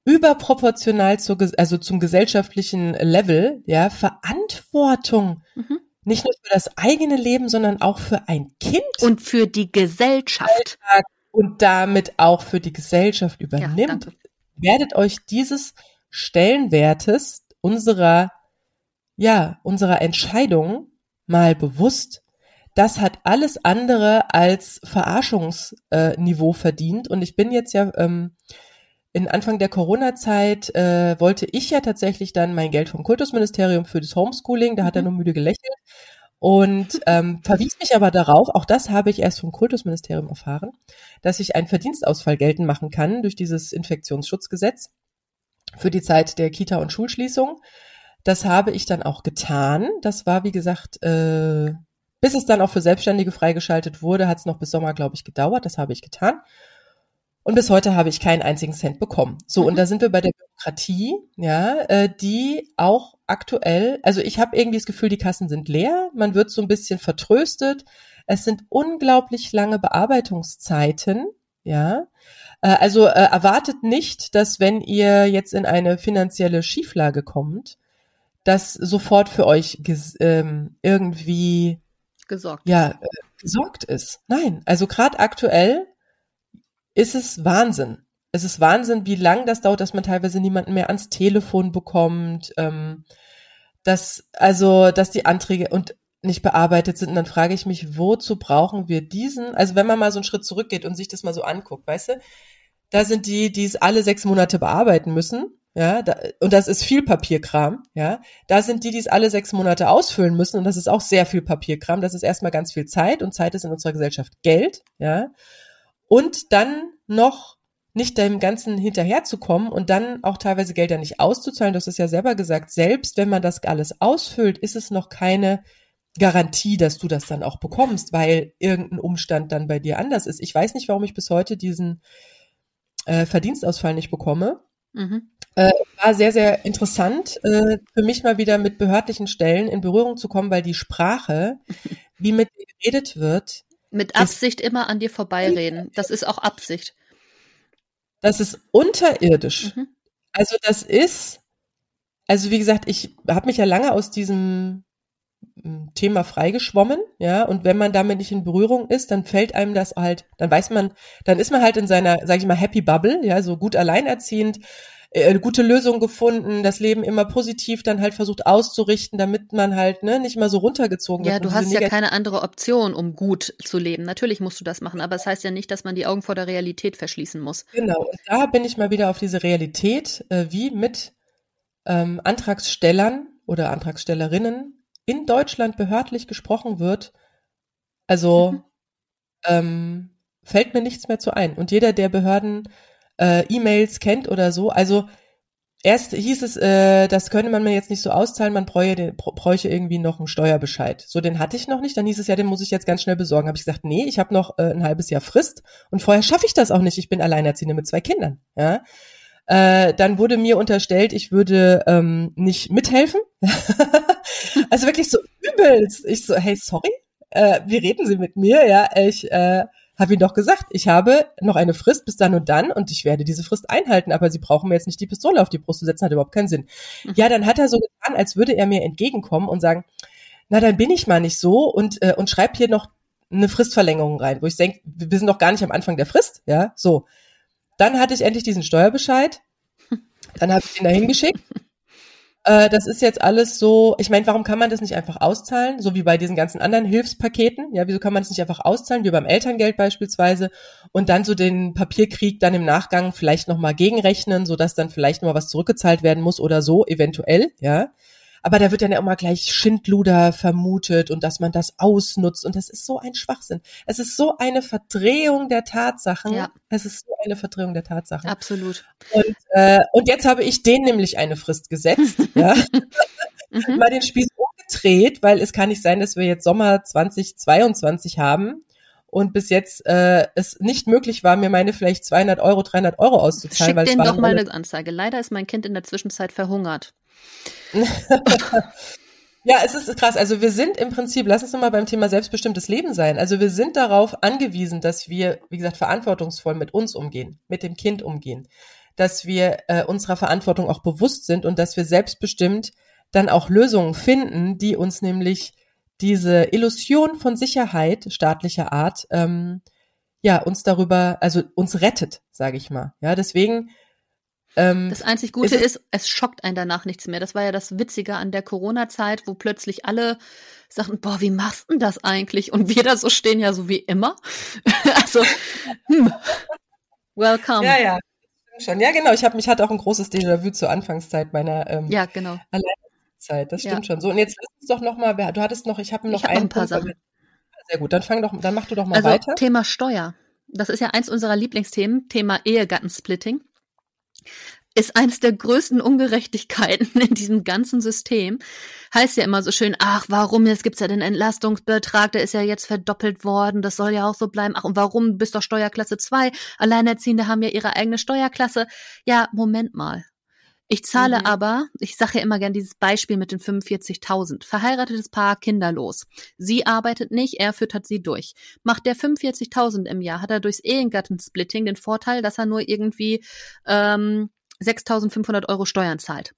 S2: überproportional zu, also zum gesellschaftlichen Level, ja, Verantwortung mhm. nicht nur für das eigene Leben, sondern auch für ein Kind
S1: und für die Gesellschaft
S2: und damit auch für die Gesellschaft übernimmt. Ja, Werdet euch dieses Stellenwertes unserer ja, unserer Entscheidung mal bewusst, das hat alles andere als Verarschungsniveau äh, verdient. Und ich bin jetzt ja ähm, in Anfang der Corona-Zeit äh, wollte ich ja tatsächlich dann mein Geld vom Kultusministerium für das Homeschooling, da hat er mhm. nur müde gelächelt und ähm, verwies mich aber darauf, auch das habe ich erst vom Kultusministerium erfahren, dass ich einen Verdienstausfall geltend machen kann durch dieses Infektionsschutzgesetz für die Zeit der Kita- und Schulschließung. Das habe ich dann auch getan. Das war, wie gesagt, äh, bis es dann auch für Selbstständige freigeschaltet wurde, hat es noch bis Sommer, glaube ich, gedauert. Das habe ich getan. Und bis heute habe ich keinen einzigen Cent bekommen. So, mhm. und da sind wir bei der Bürokratie, ja, äh, die auch aktuell, also ich habe irgendwie das Gefühl, die Kassen sind leer, man wird so ein bisschen vertröstet. Es sind unglaublich lange Bearbeitungszeiten, ja. Äh, also äh, erwartet nicht, dass wenn ihr jetzt in eine finanzielle Schieflage kommt, das sofort für euch ähm, irgendwie
S1: gesorgt.
S2: Ja, äh, gesorgt ist. Nein, also gerade aktuell ist es Wahnsinn. Es ist Wahnsinn, wie lang das dauert, dass man teilweise niemanden mehr ans Telefon bekommt, ähm, dass also, dass die Anträge und nicht bearbeitet sind. Und dann frage ich mich, wozu brauchen wir diesen? Also wenn man mal so einen Schritt zurückgeht und sich das mal so anguckt, weißt du, da sind die, die es alle sechs Monate bearbeiten müssen ja, da, und das ist viel Papierkram, ja. Da sind die, die es alle sechs Monate ausfüllen müssen, und das ist auch sehr viel Papierkram. Das ist erstmal ganz viel Zeit, und Zeit ist in unserer Gesellschaft Geld, ja. Und dann noch nicht dem Ganzen hinterherzukommen und dann auch teilweise Gelder nicht auszuzahlen. Hast es ja selber gesagt, selbst wenn man das alles ausfüllt, ist es noch keine Garantie, dass du das dann auch bekommst, weil irgendein Umstand dann bei dir anders ist. Ich weiß nicht, warum ich bis heute diesen äh, Verdienstausfall nicht bekomme. Mhm. Äh, war sehr, sehr interessant, äh, für mich mal wieder mit behördlichen Stellen in Berührung zu kommen, weil die Sprache, wie mit dir geredet wird.
S1: Mit Absicht immer an dir vorbeireden. Das ist auch Absicht.
S2: Das ist unterirdisch. Mhm. Also das ist, also wie gesagt, ich habe mich ja lange aus diesem hm, Thema freigeschwommen, ja, und wenn man damit nicht in Berührung ist, dann fällt einem das halt, dann weiß man, dann ist man halt in seiner, sag ich mal, Happy Bubble, ja, so gut alleinerziehend, äh, gute Lösung gefunden, das Leben immer positiv dann halt versucht auszurichten, damit man halt ne, nicht mal so runtergezogen
S1: wird. Ja, du hast ja keine andere Option, um gut zu leben. Natürlich musst du das machen, aber es das heißt ja nicht, dass man die Augen vor der Realität verschließen muss.
S2: Genau, und da bin ich mal wieder auf diese Realität, äh, wie mit ähm, Antragstellern oder Antragstellerinnen in Deutschland behördlich gesprochen wird. Also mhm. ähm, fällt mir nichts mehr zu ein. Und jeder, der Behörden äh, E-Mails kennt oder so. Also erst hieß es, äh, das könnte man mir jetzt nicht so auszahlen, man bräuche, bräuche irgendwie noch einen Steuerbescheid. So, den hatte ich noch nicht. Dann hieß es ja, den muss ich jetzt ganz schnell besorgen. Habe ich gesagt, nee, ich habe noch äh, ein halbes Jahr Frist und vorher schaffe ich das auch nicht. Ich bin Alleinerziehende mit zwei Kindern. Ja. Äh, dann wurde mir unterstellt, ich würde ähm, nicht mithelfen. also wirklich so übelst. Ich so, hey, sorry, äh, wie reden Sie mit mir? Ja, ich äh, habe ihm doch gesagt, ich habe noch eine Frist bis dann und dann und ich werde diese Frist einhalten, aber Sie brauchen mir jetzt nicht die Pistole auf die Brust zu setzen, hat überhaupt keinen Sinn. Mhm. Ja, dann hat er so getan, als würde er mir entgegenkommen und sagen, na, dann bin ich mal nicht so und, äh, und schreib hier noch eine Fristverlängerung rein, wo ich denke, wir sind noch gar nicht am Anfang der Frist, ja, so. Dann hatte ich endlich diesen Steuerbescheid, dann habe ich ihn dahin geschickt äh, das ist jetzt alles so, ich meine, warum kann man das nicht einfach auszahlen, so wie bei diesen ganzen anderen Hilfspaketen? Ja, wieso kann man das nicht einfach auszahlen, wie beim Elterngeld beispielsweise, und dann so den Papierkrieg dann im Nachgang vielleicht nochmal gegenrechnen, sodass dann vielleicht nochmal was zurückgezahlt werden muss oder so, eventuell, ja. Aber da wird dann ja immer gleich Schindluder vermutet und dass man das ausnutzt. Und das ist so ein Schwachsinn. Es ist so eine Verdrehung der Tatsachen. Ja. Es ist so eine Verdrehung der Tatsachen.
S1: Absolut.
S2: Und, äh, und jetzt habe ich den nämlich eine Frist gesetzt. ja. mhm. Mal den Spieß dreht, weil es kann nicht sein, dass wir jetzt Sommer 2022 haben und bis jetzt äh, es nicht möglich war, mir meine vielleicht 200 Euro, 300 Euro auszuzahlen.
S1: Schick weil denen doch mal eine Anzeige. Leider ist mein Kind in der Zwischenzeit verhungert.
S2: Ja, es ist krass. Also wir sind im Prinzip, lass uns nochmal beim Thema selbstbestimmtes Leben sein. Also wir sind darauf angewiesen, dass wir, wie gesagt, verantwortungsvoll mit uns umgehen, mit dem Kind umgehen, dass wir äh, unserer Verantwortung auch bewusst sind und dass wir selbstbestimmt dann auch Lösungen finden, die uns nämlich diese Illusion von Sicherheit staatlicher Art, ähm, ja, uns darüber, also uns rettet, sage ich mal. Ja, deswegen
S1: ähm, das einzig Gute ist, ist, es schockt einen danach nichts mehr. Das war ja das Witzige an der Corona-Zeit, wo plötzlich alle sagten, boah, wie machst du das eigentlich? Und wir da so stehen ja so wie immer. also, hm. welcome.
S2: Ja, ja. Schon. Ja, genau. Ich habe mich hatte auch ein großes Déjà-vu zur Anfangszeit meiner ähm,
S1: ja, genau.
S2: Zeit. Das stimmt ja. schon. So und jetzt lass uns doch noch mal. Du hattest noch, ich habe noch ich hab
S1: ein paar Punkt, Sachen.
S2: Sehr gut. Dann fang doch, dann mach du doch mal
S1: also,
S2: weiter.
S1: Thema Steuer. Das ist ja eins unserer Lieblingsthemen. Thema Ehegattensplitting ist eines der größten Ungerechtigkeiten in diesem ganzen System. Heißt ja immer so schön, ach, warum, jetzt gibt's ja den Entlastungsbetrag, der ist ja jetzt verdoppelt worden, das soll ja auch so bleiben. Ach, und warum bist doch Steuerklasse 2? Alleinerziehende haben ja ihre eigene Steuerklasse. Ja, Moment mal. Ich zahle mhm. aber, ich sage ja immer gern dieses Beispiel mit den 45.000. Verheiratetes Paar, kinderlos. Sie arbeitet nicht, er füttert sie durch. Macht der 45.000 im Jahr, hat er durchs Ehegattensplitting den Vorteil, dass er nur irgendwie ähm, 6.500 Euro Steuern zahlt.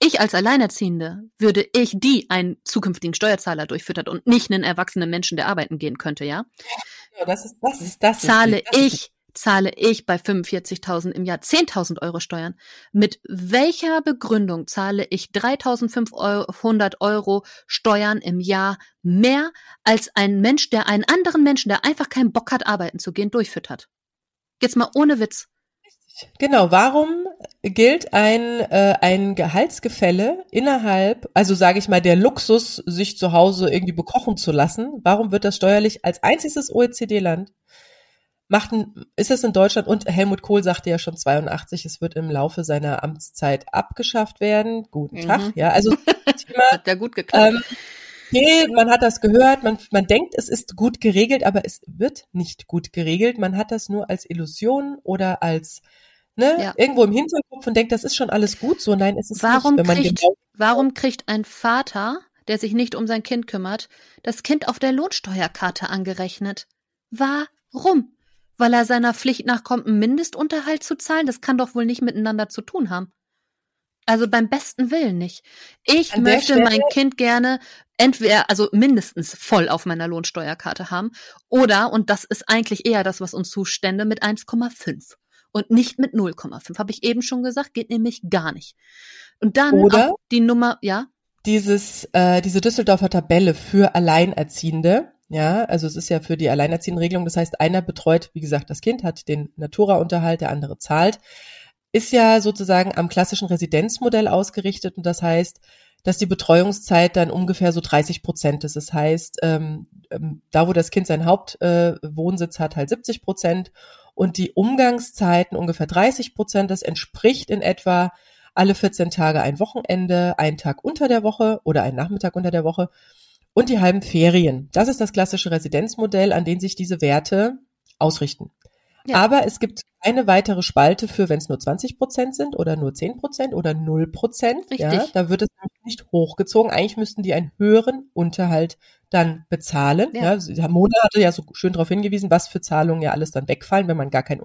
S1: Ich als Alleinerziehende würde ich die einen zukünftigen Steuerzahler durchfüttert und nicht einen erwachsenen Menschen, der arbeiten gehen könnte, ja?
S2: Ja, das ist, das ist, das
S1: Zahle ist, das ich zahle ich bei 45.000 im Jahr 10.000 Euro Steuern. Mit welcher Begründung zahle ich 3.500 Euro Steuern im Jahr mehr als ein Mensch, der einen anderen Menschen, der einfach keinen Bock hat, arbeiten zu gehen, durchfüttert? Jetzt mal ohne Witz.
S2: Genau, warum gilt ein, äh, ein Gehaltsgefälle innerhalb, also sage ich mal, der Luxus, sich zu Hause irgendwie bekochen zu lassen, warum wird das steuerlich als einziges OECD-Land machten, ist es in Deutschland und Helmut Kohl sagte ja schon 82, es wird im Laufe seiner Amtszeit abgeschafft werden. Guten mhm. Tag, ja, also
S1: Thema, hat ja gut geklappt. Ähm,
S2: okay, man hat das gehört, man, man denkt, es ist gut geregelt, aber es wird nicht gut geregelt. Man hat das nur als Illusion oder als ne, ja. irgendwo im Hinterkopf und denkt, das ist schon alles gut so. Nein, es ist
S1: warum
S2: nicht.
S1: Kriegt, genau warum kriegt ein Vater, der sich nicht um sein Kind kümmert, das Kind auf der Lohnsteuerkarte angerechnet? Warum? Weil er seiner Pflicht nachkommt, einen Mindestunterhalt zu zahlen? Das kann doch wohl nicht miteinander zu tun haben. Also beim besten Willen nicht. Ich An möchte mein Kind gerne entweder, also mindestens voll auf meiner Lohnsteuerkarte haben oder, und das ist eigentlich eher das, was uns zustände, mit 1,5 und nicht mit 0,5. Habe ich eben schon gesagt, geht nämlich gar nicht. Und dann
S2: oder
S1: die Nummer, ja.
S2: Dieses, äh, diese Düsseldorfer Tabelle für Alleinerziehende ja, also es ist ja für die Alleinerziehendenregelung, das heißt, einer betreut, wie gesagt, das Kind, hat den Natura-Unterhalt, der andere zahlt, ist ja sozusagen am klassischen Residenzmodell ausgerichtet und das heißt, dass die Betreuungszeit dann ungefähr so 30 Prozent ist. Das heißt, ähm, ähm, da wo das Kind seinen Hauptwohnsitz äh, hat, halt 70 Prozent und die Umgangszeiten ungefähr 30 Prozent. Das entspricht in etwa alle 14 Tage ein Wochenende, ein Tag unter der Woche oder ein Nachmittag unter der Woche und die halben Ferien. Das ist das klassische Residenzmodell, an dem sich diese Werte ausrichten. Ja. Aber es gibt eine weitere Spalte für, wenn es nur 20 Prozent sind oder nur 10 Prozent oder 0 Prozent. Ja, da wird es nicht hochgezogen. Eigentlich müssten die einen höheren Unterhalt dann bezahlen. Ja. ja Mona hatte ja so schön darauf hingewiesen, was für Zahlungen ja alles dann wegfallen, wenn man gar keinen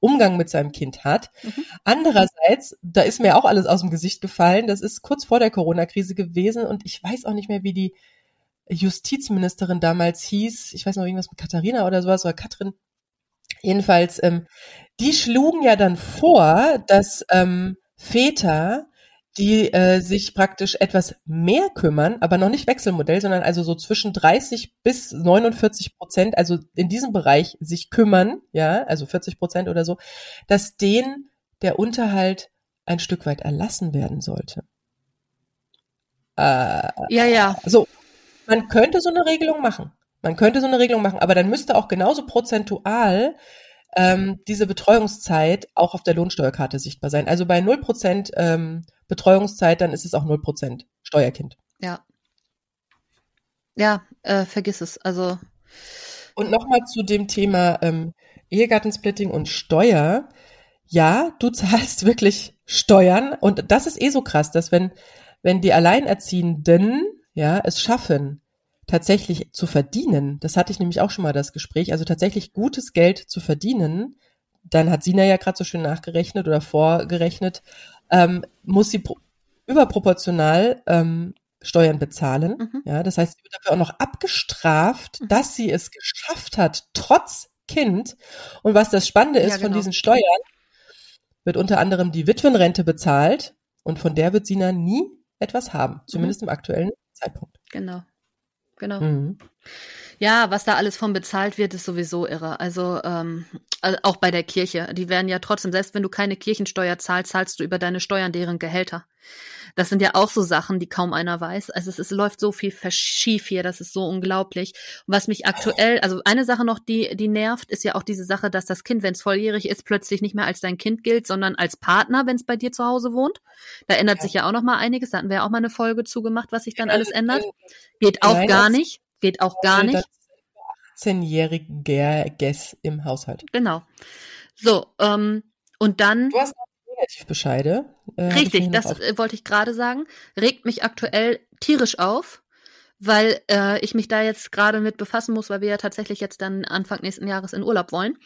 S2: Umgang mit seinem Kind hat. Mhm. Andererseits, da ist mir auch alles aus dem Gesicht gefallen. Das ist kurz vor der Corona-Krise gewesen und ich weiß auch nicht mehr, wie die Justizministerin damals hieß, ich weiß noch irgendwas mit Katharina oder sowas, oder Katrin. Jedenfalls, ähm, die schlugen ja dann vor, dass ähm, Väter, die äh, sich praktisch etwas mehr kümmern, aber noch nicht Wechselmodell, sondern also so zwischen 30 bis 49 Prozent, also in diesem Bereich sich kümmern, ja, also 40 Prozent oder so, dass denen der Unterhalt ein Stück weit erlassen werden sollte.
S1: Äh, ja, ja.
S2: So, man könnte so eine Regelung machen. Man könnte so eine Regelung machen, aber dann müsste auch genauso prozentual ähm, diese Betreuungszeit auch auf der Lohnsteuerkarte sichtbar sein. Also bei 0% ähm, Betreuungszeit, dann ist es auch 0% Steuerkind.
S1: Ja. Ja, äh, vergiss es. Also.
S2: Und nochmal zu dem Thema ähm, Ehegattensplitting und Steuer. Ja, du zahlst wirklich Steuern und das ist eh so krass, dass wenn, wenn die Alleinerziehenden ja, es schaffen, tatsächlich zu verdienen, das hatte ich nämlich auch schon mal das Gespräch, also tatsächlich gutes Geld zu verdienen, dann hat Sina ja gerade so schön nachgerechnet oder vorgerechnet, ähm, muss sie überproportional ähm, Steuern bezahlen. Mhm. Ja, das heißt, sie wird dafür auch noch abgestraft, mhm. dass sie es geschafft hat, trotz Kind. Und was das Spannende ist ja, genau. von diesen Steuern, wird unter anderem die Witwenrente bezahlt und von der wird Sina nie etwas haben, mhm. zumindest mhm. im aktuellen Zeitpunkt.
S1: Genau. Genau. Mhm. Ja, was da alles von bezahlt wird, ist sowieso irre. Also, ähm, also auch bei der Kirche. Die werden ja trotzdem, selbst wenn du keine Kirchensteuer zahlst, zahlst du über deine Steuern deren Gehälter. Das sind ja auch so Sachen, die kaum einer weiß. Also es, es läuft so viel schief hier, das ist so unglaublich. Und was mich aktuell, also eine Sache noch, die, die nervt, ist ja auch diese Sache, dass das Kind, wenn es volljährig ist, plötzlich nicht mehr als dein Kind gilt, sondern als Partner, wenn es bei dir zu Hause wohnt. Da ändert ja. sich ja auch noch mal einiges. Da hatten wir ja auch mal eine Folge zugemacht, was sich dann alles ändert. Geht auch gar nicht. Geht auch gar nicht.
S2: 18-jähriger Guess im Haushalt.
S1: Genau. So, ähm, und dann.
S2: Du hast Negativbescheide.
S1: Äh, richtig, das. Äh, wollte ich gerade sagen. Regt mich aktuell tierisch auf, weil äh, ich mich da jetzt gerade mit befassen muss, weil wir ja tatsächlich jetzt dann Anfang nächsten Jahres in Urlaub wollen.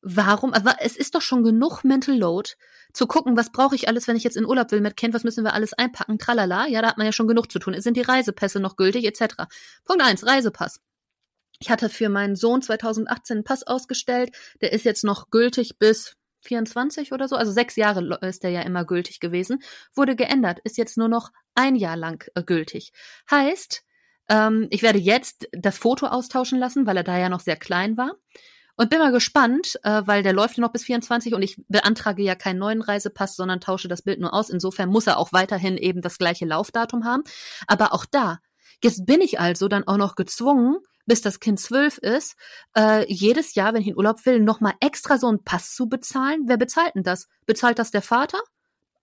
S1: Warum? Aber es ist doch schon genug Mental Load, zu gucken, was brauche ich alles, wenn ich jetzt in Urlaub will mit Kind, was müssen wir alles einpacken, tralala. Ja, da hat man ja schon genug zu tun. Sind die Reisepässe noch gültig, etc. Punkt eins, Reisepass. Ich hatte für meinen Sohn 2018 einen Pass ausgestellt. Der ist jetzt noch gültig bis 24 oder so. Also sechs Jahre ist der ja immer gültig gewesen. Wurde geändert, ist jetzt nur noch ein Jahr lang äh, gültig. Heißt, ähm, ich werde jetzt das Foto austauschen lassen, weil er da ja noch sehr klein war. Und bin mal gespannt, äh, weil der läuft noch bis 24 und ich beantrage ja keinen neuen Reisepass, sondern tausche das Bild nur aus. Insofern muss er auch weiterhin eben das gleiche Laufdatum haben. Aber auch da, jetzt bin ich also dann auch noch gezwungen, bis das Kind zwölf ist, äh, jedes Jahr, wenn ich in Urlaub will, nochmal extra so einen Pass zu bezahlen. Wer bezahlt denn das? Bezahlt das der Vater?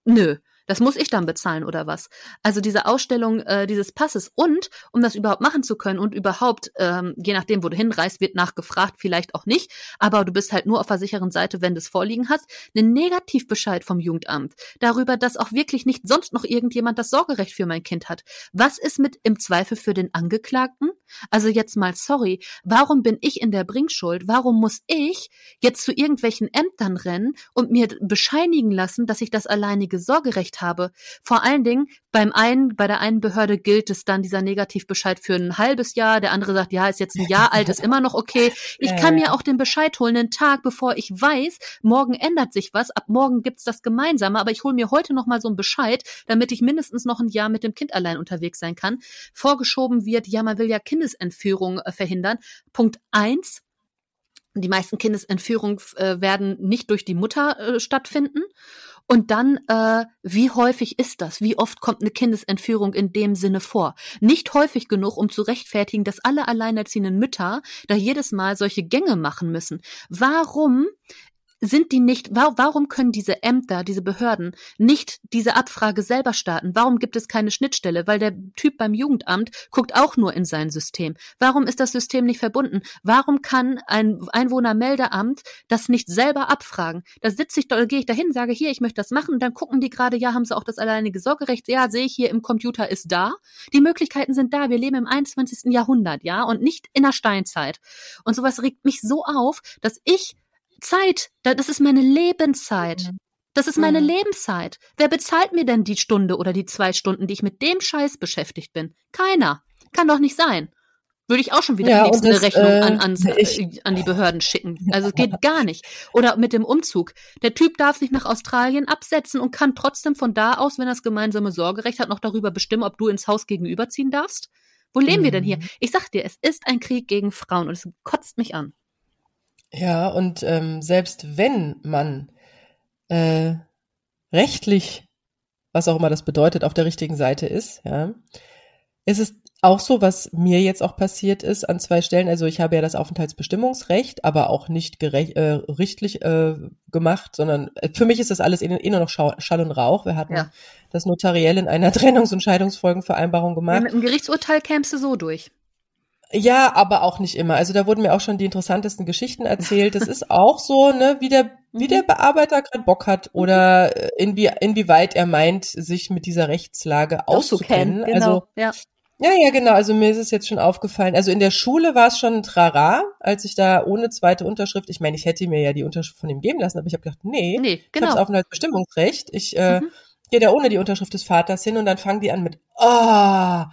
S1: Nö. Das muss ich dann bezahlen oder was? Also diese Ausstellung äh, dieses Passes und um das überhaupt machen zu können und überhaupt, ähm, je nachdem, wo du hinreist, wird nachgefragt, vielleicht auch nicht, aber du bist halt nur auf der sicheren Seite, wenn du es vorliegen hast, einen Negativbescheid vom Jugendamt darüber, dass auch wirklich nicht sonst noch irgendjemand das Sorgerecht für mein Kind hat. Was ist mit im Zweifel für den Angeklagten? Also jetzt mal sorry, warum bin ich in der Bringschuld? Warum muss ich jetzt zu irgendwelchen Ämtern rennen und mir bescheinigen lassen, dass ich das alleinige Sorgerecht habe? Vor allen Dingen beim einen, bei der einen Behörde gilt es dann dieser Negativbescheid für ein halbes Jahr, der andere sagt, ja, ist jetzt ein Jahr alt, ist immer noch okay. Ich kann mir auch den Bescheid holen, einen Tag, bevor ich weiß, morgen ändert sich was, ab morgen gibt's das Gemeinsame, aber ich hole mir heute noch mal so einen Bescheid, damit ich mindestens noch ein Jahr mit dem Kind allein unterwegs sein kann. Vorgeschoben wird, ja, man will ja Kindesentführung äh, verhindern. Punkt eins. Die meisten Kindesentführungen äh, werden nicht durch die Mutter äh, stattfinden. Und dann, äh, wie häufig ist das? Wie oft kommt eine Kindesentführung in dem Sinne vor? Nicht häufig genug, um zu rechtfertigen, dass alle alleinerziehenden Mütter da jedes Mal solche Gänge machen müssen. Warum sind die nicht, warum können diese Ämter, diese Behörden nicht diese Abfrage selber starten? Warum gibt es keine Schnittstelle? Weil der Typ beim Jugendamt guckt auch nur in sein System. Warum ist das System nicht verbunden? Warum kann ein Einwohnermeldeamt das nicht selber abfragen? Da sitze ich, da gehe ich dahin, sage hier, ich möchte das machen, dann gucken die gerade, ja, haben sie auch das alleinige Sorgerecht? Ja, sehe ich hier im Computer ist da. Die Möglichkeiten sind da. Wir leben im 21. Jahrhundert, ja, und nicht in der Steinzeit. Und sowas regt mich so auf, dass ich Zeit, das ist meine Lebenszeit. Mhm. Das ist meine mhm. Lebenszeit. Wer bezahlt mir denn die Stunde oder die zwei Stunden, die ich mit dem Scheiß beschäftigt bin? Keiner. Kann doch nicht sein. Würde ich auch schon wieder ja, eine Rechnung äh, an, ans, äh, an die Behörden schicken. Also es geht gar nicht. Oder mit dem Umzug. Der Typ darf sich nach Australien absetzen und kann trotzdem von da aus, wenn er das gemeinsame Sorgerecht hat, noch darüber bestimmen, ob du ins Haus gegenüberziehen darfst. Wo leben mhm. wir denn hier? Mhm. Ich sag dir, es ist ein Krieg gegen Frauen und es kotzt mich an.
S2: Ja, und ähm, selbst wenn man äh, rechtlich, was auch immer das bedeutet, auf der richtigen Seite ist, ja, ist es auch so, was mir jetzt auch passiert ist an zwei Stellen. Also ich habe ja das Aufenthaltsbestimmungsrecht, aber auch nicht gerecht, äh, richtlich äh, gemacht, sondern äh, für mich ist das alles eh, eh nur noch Schall und Rauch. Wir hatten ja. das notariell in einer Trennungs- und Scheidungsfolgenvereinbarung gemacht. Ja,
S1: mit einem Gerichtsurteil kämst du so durch.
S2: Ja, aber auch nicht immer. Also da wurden mir auch schon die interessantesten Geschichten erzählt. Das ist auch so, ne, wie der, wie der mhm. Bearbeiter gerade Bock hat oder äh, inwie, inwieweit er meint, sich mit dieser Rechtslage auszukennen.
S1: Genau,
S2: also,
S1: ja.
S2: Ja, ja, genau. Also mir ist es jetzt schon aufgefallen. Also in der Schule war es schon ein Trara, als ich da ohne zweite Unterschrift, ich meine, ich hätte mir ja die Unterschrift von ihm geben lassen, aber ich habe gedacht, nee,
S1: nee
S2: genau. ich habe Aufenthaltsbestimmungsrecht. Ich äh, mhm. gehe da ohne die Unterschrift des Vaters hin und dann fangen die an mit, ah, oh,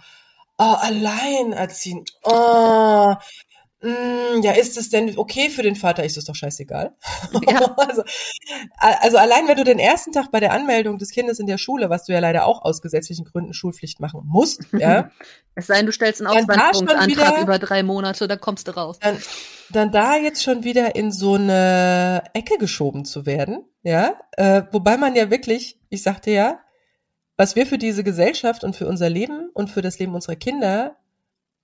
S2: oh, alleinerziehend, oh, mm, ja, ist es denn okay für den Vater? Ist es doch scheißegal. Ja. also, also allein, wenn du den ersten Tag bei der Anmeldung des Kindes in der Schule, was du ja leider auch aus gesetzlichen Gründen Schulpflicht machen musst, ja.
S1: Es sei denn, du stellst einen Auswanderungsantrag über drei Monate, dann kommst du raus.
S2: Dann, dann da jetzt schon wieder in so eine Ecke geschoben zu werden, ja, äh, wobei man ja wirklich, ich sagte ja, was wir für diese Gesellschaft und für unser Leben und für das Leben unserer Kinder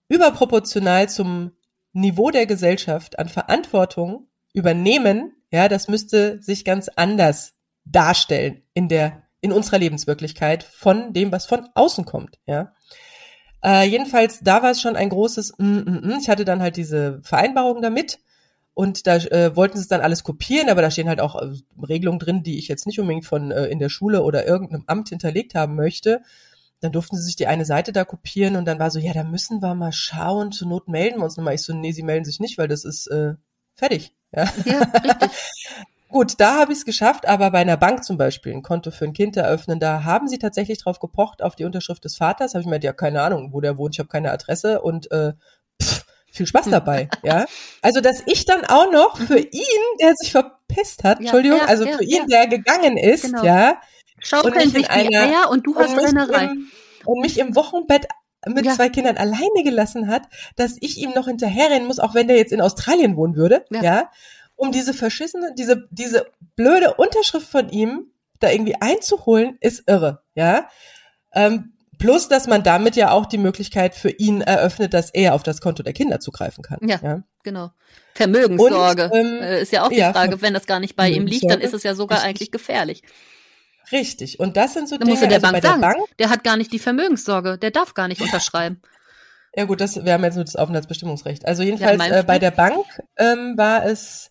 S2: überproportional zum Niveau der Gesellschaft an Verantwortung übernehmen, ja, das müsste sich ganz anders darstellen in der, in unserer Lebenswirklichkeit von dem, was von außen kommt, ja. Äh, jedenfalls, da war es schon ein großes, mm, mm, mm. ich hatte dann halt diese Vereinbarung damit und da äh, wollten sie es dann alles kopieren, aber da stehen halt auch äh, Regelungen drin, die ich jetzt nicht unbedingt von äh, in der Schule oder irgendeinem Amt hinterlegt haben möchte. Dann durften sie sich die eine Seite da kopieren und dann war so, ja, da müssen wir mal schauen, zur Not melden wir uns nochmal. Ich so, nee, sie melden sich nicht, weil das ist äh, fertig. Ja, ja richtig. Gut, da habe ich es geschafft, aber bei einer Bank zum Beispiel ein Konto für ein Kind eröffnen, da haben sie tatsächlich drauf gepocht, auf die Unterschrift des Vaters. Habe ich mir ja keine Ahnung, wo der wohnt, ich habe keine Adresse und äh, viel Spaß hm. dabei, ja. Also, dass ich dann auch noch für mhm. ihn, der sich verpisst hat, ja, Entschuldigung, ja, also ja, für ihn, der gegangen ist, genau. ja.
S1: Schaukeln sich die Eier und du hast Rennerei.
S2: Und mich im Wochenbett mit zwei Kindern alleine gelassen hat, dass ich ihm noch hinterherrennen muss, auch wenn der jetzt in Australien wohnen würde, ja, um diese verschissene, diese, diese blöde Unterschrift von ihm da irgendwie einzuholen, ist irre, ja. Ähm, Plus, dass man damit ja auch die Möglichkeit für ihn eröffnet, dass er auf das Konto der Kinder zugreifen kann.
S1: Ja, ja. genau. Vermögenssorge Und, ähm, äh, ist ja auch die ja, Frage, wenn das gar nicht bei ihm liegt, dann ist es ja sogar Richtig. eigentlich gefährlich.
S2: Richtig. Und das sind so
S1: dann Dinge, muss der also Bank bei der sagen, Bank. Der hat gar nicht die Vermögenssorge, der darf gar nicht unterschreiben.
S2: Ja gut, das, wir haben jetzt nur das Aufenthaltsbestimmungsrecht. Also jedenfalls ja, äh, bei der Bank ähm, war es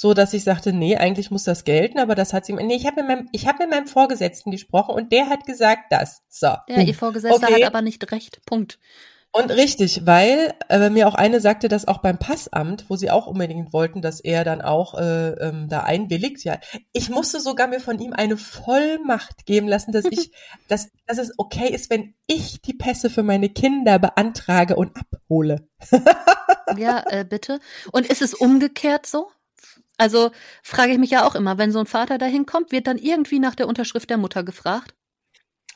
S2: so dass ich sagte, nee, eigentlich muss das gelten, aber das hat sie, nee, ich habe mit meinem, ich habe mit meinem Vorgesetzten gesprochen und der hat gesagt das. So.
S1: Ja, ihr Vorgesetzter okay. hat aber nicht recht. Punkt.
S2: Und richtig, weil äh, mir auch eine sagte, dass auch beim Passamt, wo sie auch unbedingt wollten, dass er dann auch äh, ähm, da einwilligt, ja, ich musste sogar mir von ihm eine Vollmacht geben lassen, dass ich, dass, dass es okay ist, wenn ich die Pässe für meine Kinder beantrage und abhole.
S1: ja, äh, bitte. Und ist es umgekehrt so? Also frage ich mich ja auch immer, wenn so ein Vater dahin kommt, wird dann irgendwie nach der Unterschrift der Mutter gefragt.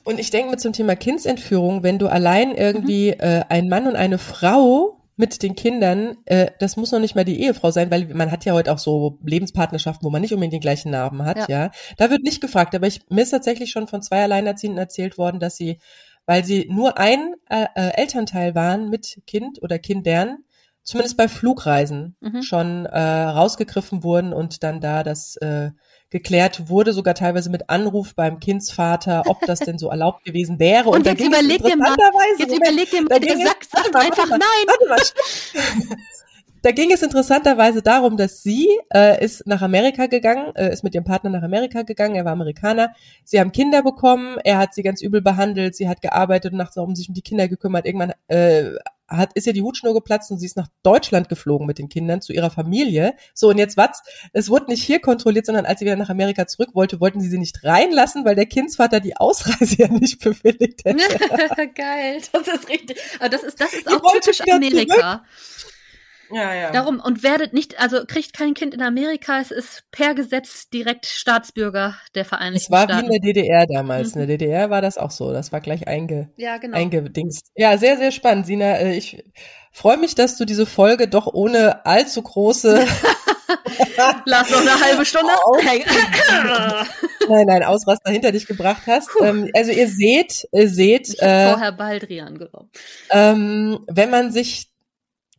S2: Und ich denke mir zum Thema Kindsentführung, wenn du allein irgendwie mhm. äh, ein Mann und eine Frau mit den Kindern, äh, das muss noch nicht mal die Ehefrau sein, weil man hat ja heute auch so Lebenspartnerschaften, wo man nicht unbedingt den gleichen Namen hat, ja. ja. Da wird nicht gefragt, aber ich, mir ist tatsächlich schon von zwei Alleinerziehenden erzählt worden, dass sie, weil sie nur ein äh, äh, Elternteil waren mit Kind oder Kindern, zumindest bei Flugreisen mhm. schon äh, rausgegriffen wurden und dann da das äh, geklärt wurde, sogar teilweise mit Anruf beim Kindsvater, ob das denn so erlaubt gewesen wäre.
S1: Und, und jetzt überleg dir mal, jetzt überleg dir mal, gesagt, sag einfach mal, nein. Warte
S2: mal, da ging es interessanterweise darum, dass sie äh, ist nach Amerika gegangen, äh, ist mit ihrem Partner nach Amerika gegangen, er war Amerikaner. Sie haben Kinder bekommen, er hat sie ganz übel behandelt, sie hat gearbeitet und nachts auch um sich um die Kinder gekümmert. Irgendwann äh, hat, ist ja die Hutschnur geplatzt und sie ist nach Deutschland geflogen mit den Kindern zu ihrer Familie. So, und jetzt was? Es wurde nicht hier kontrolliert, sondern als sie wieder nach Amerika zurück wollte, wollten sie sie nicht reinlassen, weil der Kindsvater die Ausreise ja nicht bewilligt hätte.
S1: Geil, das ist richtig. Aber das ist, das ist auch typisch Amerika. Zurück.
S2: Ja, ja.
S1: Darum, und werdet nicht, also kriegt kein Kind in Amerika, es ist per Gesetz direkt Staatsbürger der Vereinigten Staaten.
S2: Es war wie in der DDR damals. Mhm. In der DDR war das auch so. Das war gleich einge,
S1: ja, genau.
S2: eingedingst. Ja, sehr, sehr spannend. Sina, äh, ich freue mich, dass du diese Folge doch ohne allzu große
S1: Lass noch eine halbe Stunde hängen.
S2: nein, nein, Ausraster hinter dich gebracht hast. Ähm, also ihr seht, ihr seht.
S1: Ich äh, vorher Baldrian genommen.
S2: Ähm, wenn man sich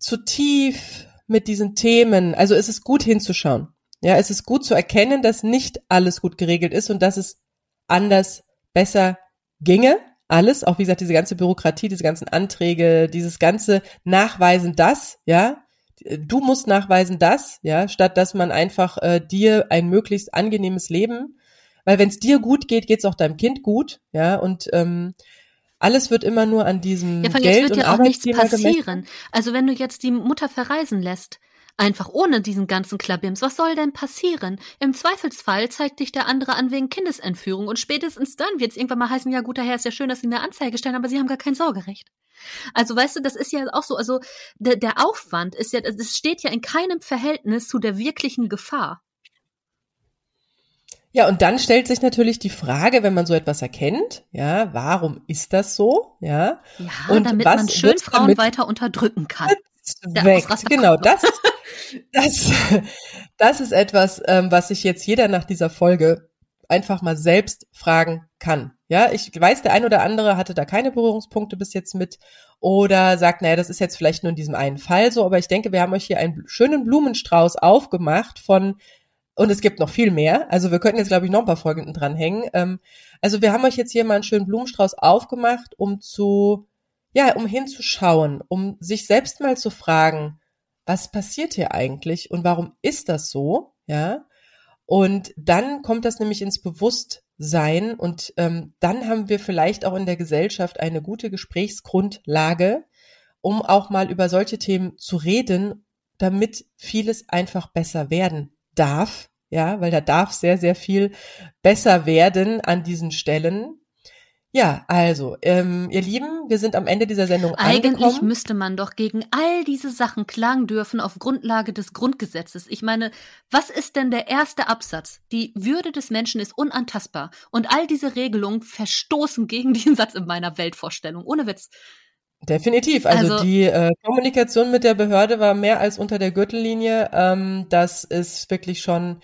S2: zu tief mit diesen Themen, also es ist gut hinzuschauen. Ja, es ist gut zu erkennen, dass nicht alles gut geregelt ist und dass es anders, besser ginge. alles, auch wie gesagt, diese ganze Bürokratie, diese ganzen Anträge, dieses ganze Nachweisen das, ja, du musst nachweisen das, ja, statt dass man einfach äh, dir ein möglichst angenehmes Leben, weil wenn es dir gut geht, geht es auch deinem Kind gut, ja, und ähm, alles wird immer nur an diesem
S1: ja,
S2: Geld
S1: jetzt wird
S2: und
S1: ja auch nichts passieren.
S2: gemessen.
S1: Also wenn du jetzt die Mutter verreisen lässt, einfach ohne diesen ganzen Klabims, was soll denn passieren? Im Zweifelsfall zeigt dich der andere an wegen Kindesentführung und spätestens dann wird es irgendwann mal heißen, ja gut, daher ist ja schön, dass sie eine Anzeige stellen, aber sie haben gar kein Sorgerecht. Also weißt du, das ist ja auch so, also der, der Aufwand ist ja, das steht ja in keinem Verhältnis zu der wirklichen Gefahr.
S2: Ja, und dann stellt sich natürlich die Frage, wenn man so etwas erkennt, ja, warum ist das so? Ja,
S1: Ja,
S2: Und
S1: damit
S2: was
S1: man schön Frauen weiter unterdrücken kann.
S2: Weg. Genau, das, das, das ist etwas, ähm, was sich jetzt jeder nach dieser Folge einfach mal selbst fragen kann. Ja, ich weiß, der ein oder andere hatte da keine Berührungspunkte bis jetzt mit oder sagt, naja, das ist jetzt vielleicht nur in diesem einen Fall so, aber ich denke, wir haben euch hier einen schönen Blumenstrauß aufgemacht von und es gibt noch viel mehr. Also wir könnten jetzt, glaube ich, noch ein paar Folgen dranhängen. Ähm, also wir haben euch jetzt hier mal einen schönen Blumenstrauß aufgemacht, um zu, ja, um hinzuschauen, um sich selbst mal zu fragen, was passiert hier eigentlich und warum ist das so? Ja. Und dann kommt das nämlich ins Bewusstsein und ähm, dann haben wir vielleicht auch in der Gesellschaft eine gute Gesprächsgrundlage, um auch mal über solche Themen zu reden, damit vieles einfach besser werden darf. Ja, weil da darf sehr, sehr viel besser werden an diesen Stellen. Ja, also, ähm, ihr Lieben, wir sind am Ende dieser Sendung
S1: Eigentlich
S2: angekommen.
S1: müsste man doch gegen all diese Sachen klagen dürfen auf Grundlage des Grundgesetzes. Ich meine, was ist denn der erste Absatz? Die Würde des Menschen ist unantastbar. Und all diese Regelungen verstoßen gegen diesen Satz in meiner Weltvorstellung. Ohne Witz.
S2: Definitiv. Also,
S1: Also-
S2: die äh, Kommunikation mit der Behörde war mehr als unter der Gürtellinie. Ähm, das ist wirklich schon.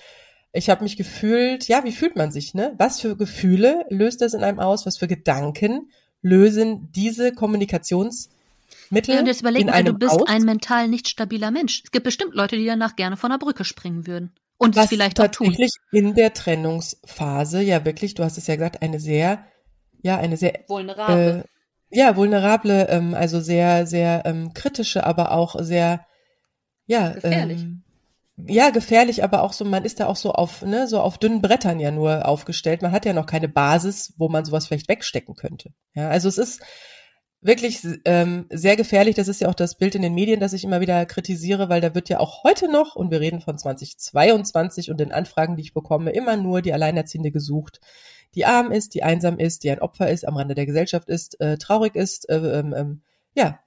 S2: Ich habe mich gefühlt. Ja, wie fühlt man sich? Ne? Was für Gefühle löst das in einem aus? Was für Gedanken lösen diese Kommunikationsmittel
S1: Ja, und jetzt überleg mal, du bist
S2: aus?
S1: ein mental nicht stabiler Mensch. Es gibt bestimmt Leute, die danach gerne von der Brücke springen würden. Und es
S2: was
S1: vielleicht auch tun.
S2: tatsächlich in der Trennungsphase ja wirklich, du hast es ja gesagt, eine sehr, ja, eine sehr
S1: Vulnerable.
S2: äh, ja, vulnerable, ähm, also sehr, sehr ähm, kritische, aber auch sehr, ja,
S1: Gefährlich.
S2: Ähm, ja, gefährlich, aber auch so, man ist da auch so auf, ne, so auf dünnen Brettern ja nur aufgestellt. Man hat ja noch keine Basis, wo man sowas vielleicht wegstecken könnte. Ja, also es ist wirklich ähm, sehr gefährlich. Das ist ja auch das Bild in den Medien, das ich immer wieder kritisiere, weil da wird ja auch heute noch, und wir reden von 2022 und den Anfragen, die ich bekomme, immer nur die Alleinerziehende gesucht, die arm ist, die einsam ist, die ein Opfer ist, am Rande der Gesellschaft ist, äh, traurig ist, äh, ähm, ähm, ja,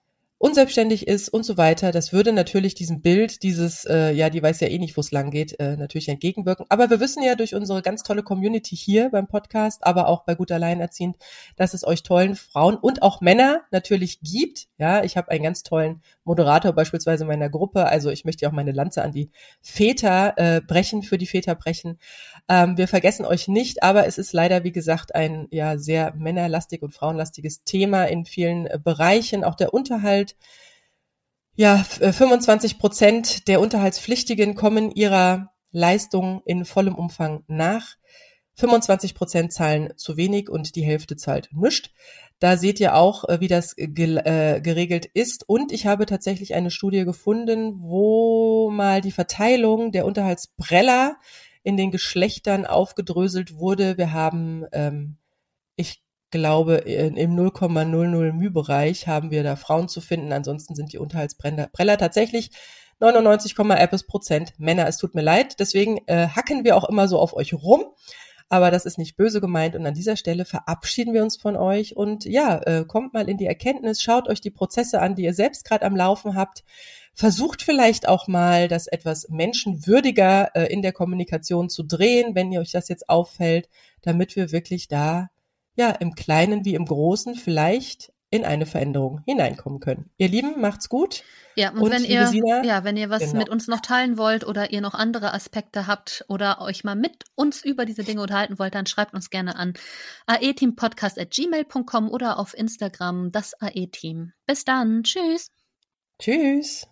S2: unselbstständig ist und so weiter. Das würde natürlich diesem Bild, dieses, äh, ja, die weiß ja eh nicht, wo es lang geht, äh, natürlich entgegenwirken. Aber wir wissen ja durch unsere ganz tolle Community hier beim Podcast, aber auch bei Gut Alleinerziehend, dass es euch tollen Frauen und auch Männer natürlich gibt. Ja, ich habe einen ganz tollen Moderator beispielsweise in meiner Gruppe. Also ich möchte ja auch meine Lanze an die Väter äh, brechen, für die Väter brechen. Ähm, wir vergessen euch nicht, aber es ist leider, wie gesagt, ein ja sehr männerlastig und frauenlastiges Thema in vielen äh, Bereichen. Auch der Unterhalt. Ja, f- äh, 25 Prozent der Unterhaltspflichtigen kommen ihrer Leistung in vollem Umfang nach. 25 Prozent zahlen zu wenig und die Hälfte zahlt nichts. Da seht ihr auch, äh, wie das äh, geregelt ist. Und ich habe tatsächlich eine Studie gefunden, wo mal die Verteilung der Unterhaltsbreller in den Geschlechtern aufgedröselt wurde. Wir haben, ähm, ich glaube, in, im 0,00 μ-Bereich haben wir da Frauen zu finden. Ansonsten sind die Unterhaltsbreller Breller tatsächlich 99, etwas Prozent Männer. Es tut mir leid. Deswegen äh, hacken wir auch immer so auf euch rum. Aber das ist nicht böse gemeint. Und an dieser Stelle verabschieden wir uns von euch. Und ja, äh, kommt mal in die Erkenntnis, schaut euch die Prozesse an, die ihr selbst gerade am Laufen habt. Versucht vielleicht auch mal, das etwas menschenwürdiger äh, in der Kommunikation zu drehen, wenn ihr euch das jetzt auffällt, damit wir wirklich da, ja, im Kleinen wie im Großen vielleicht in eine Veränderung hineinkommen können. Ihr Lieben, macht's gut.
S1: Ja, und,
S2: Und,
S1: wenn ihr,
S2: Sina,
S1: ja, wenn ihr was
S2: genau.
S1: mit uns noch teilen wollt oder ihr noch andere Aspekte habt oder euch mal mit uns über diese Dinge unterhalten wollt, dann schreibt uns gerne an aeteampodcast.gmail.com oder auf Instagram das AE-Team. Bis dann. Tschüss.
S2: Tschüss.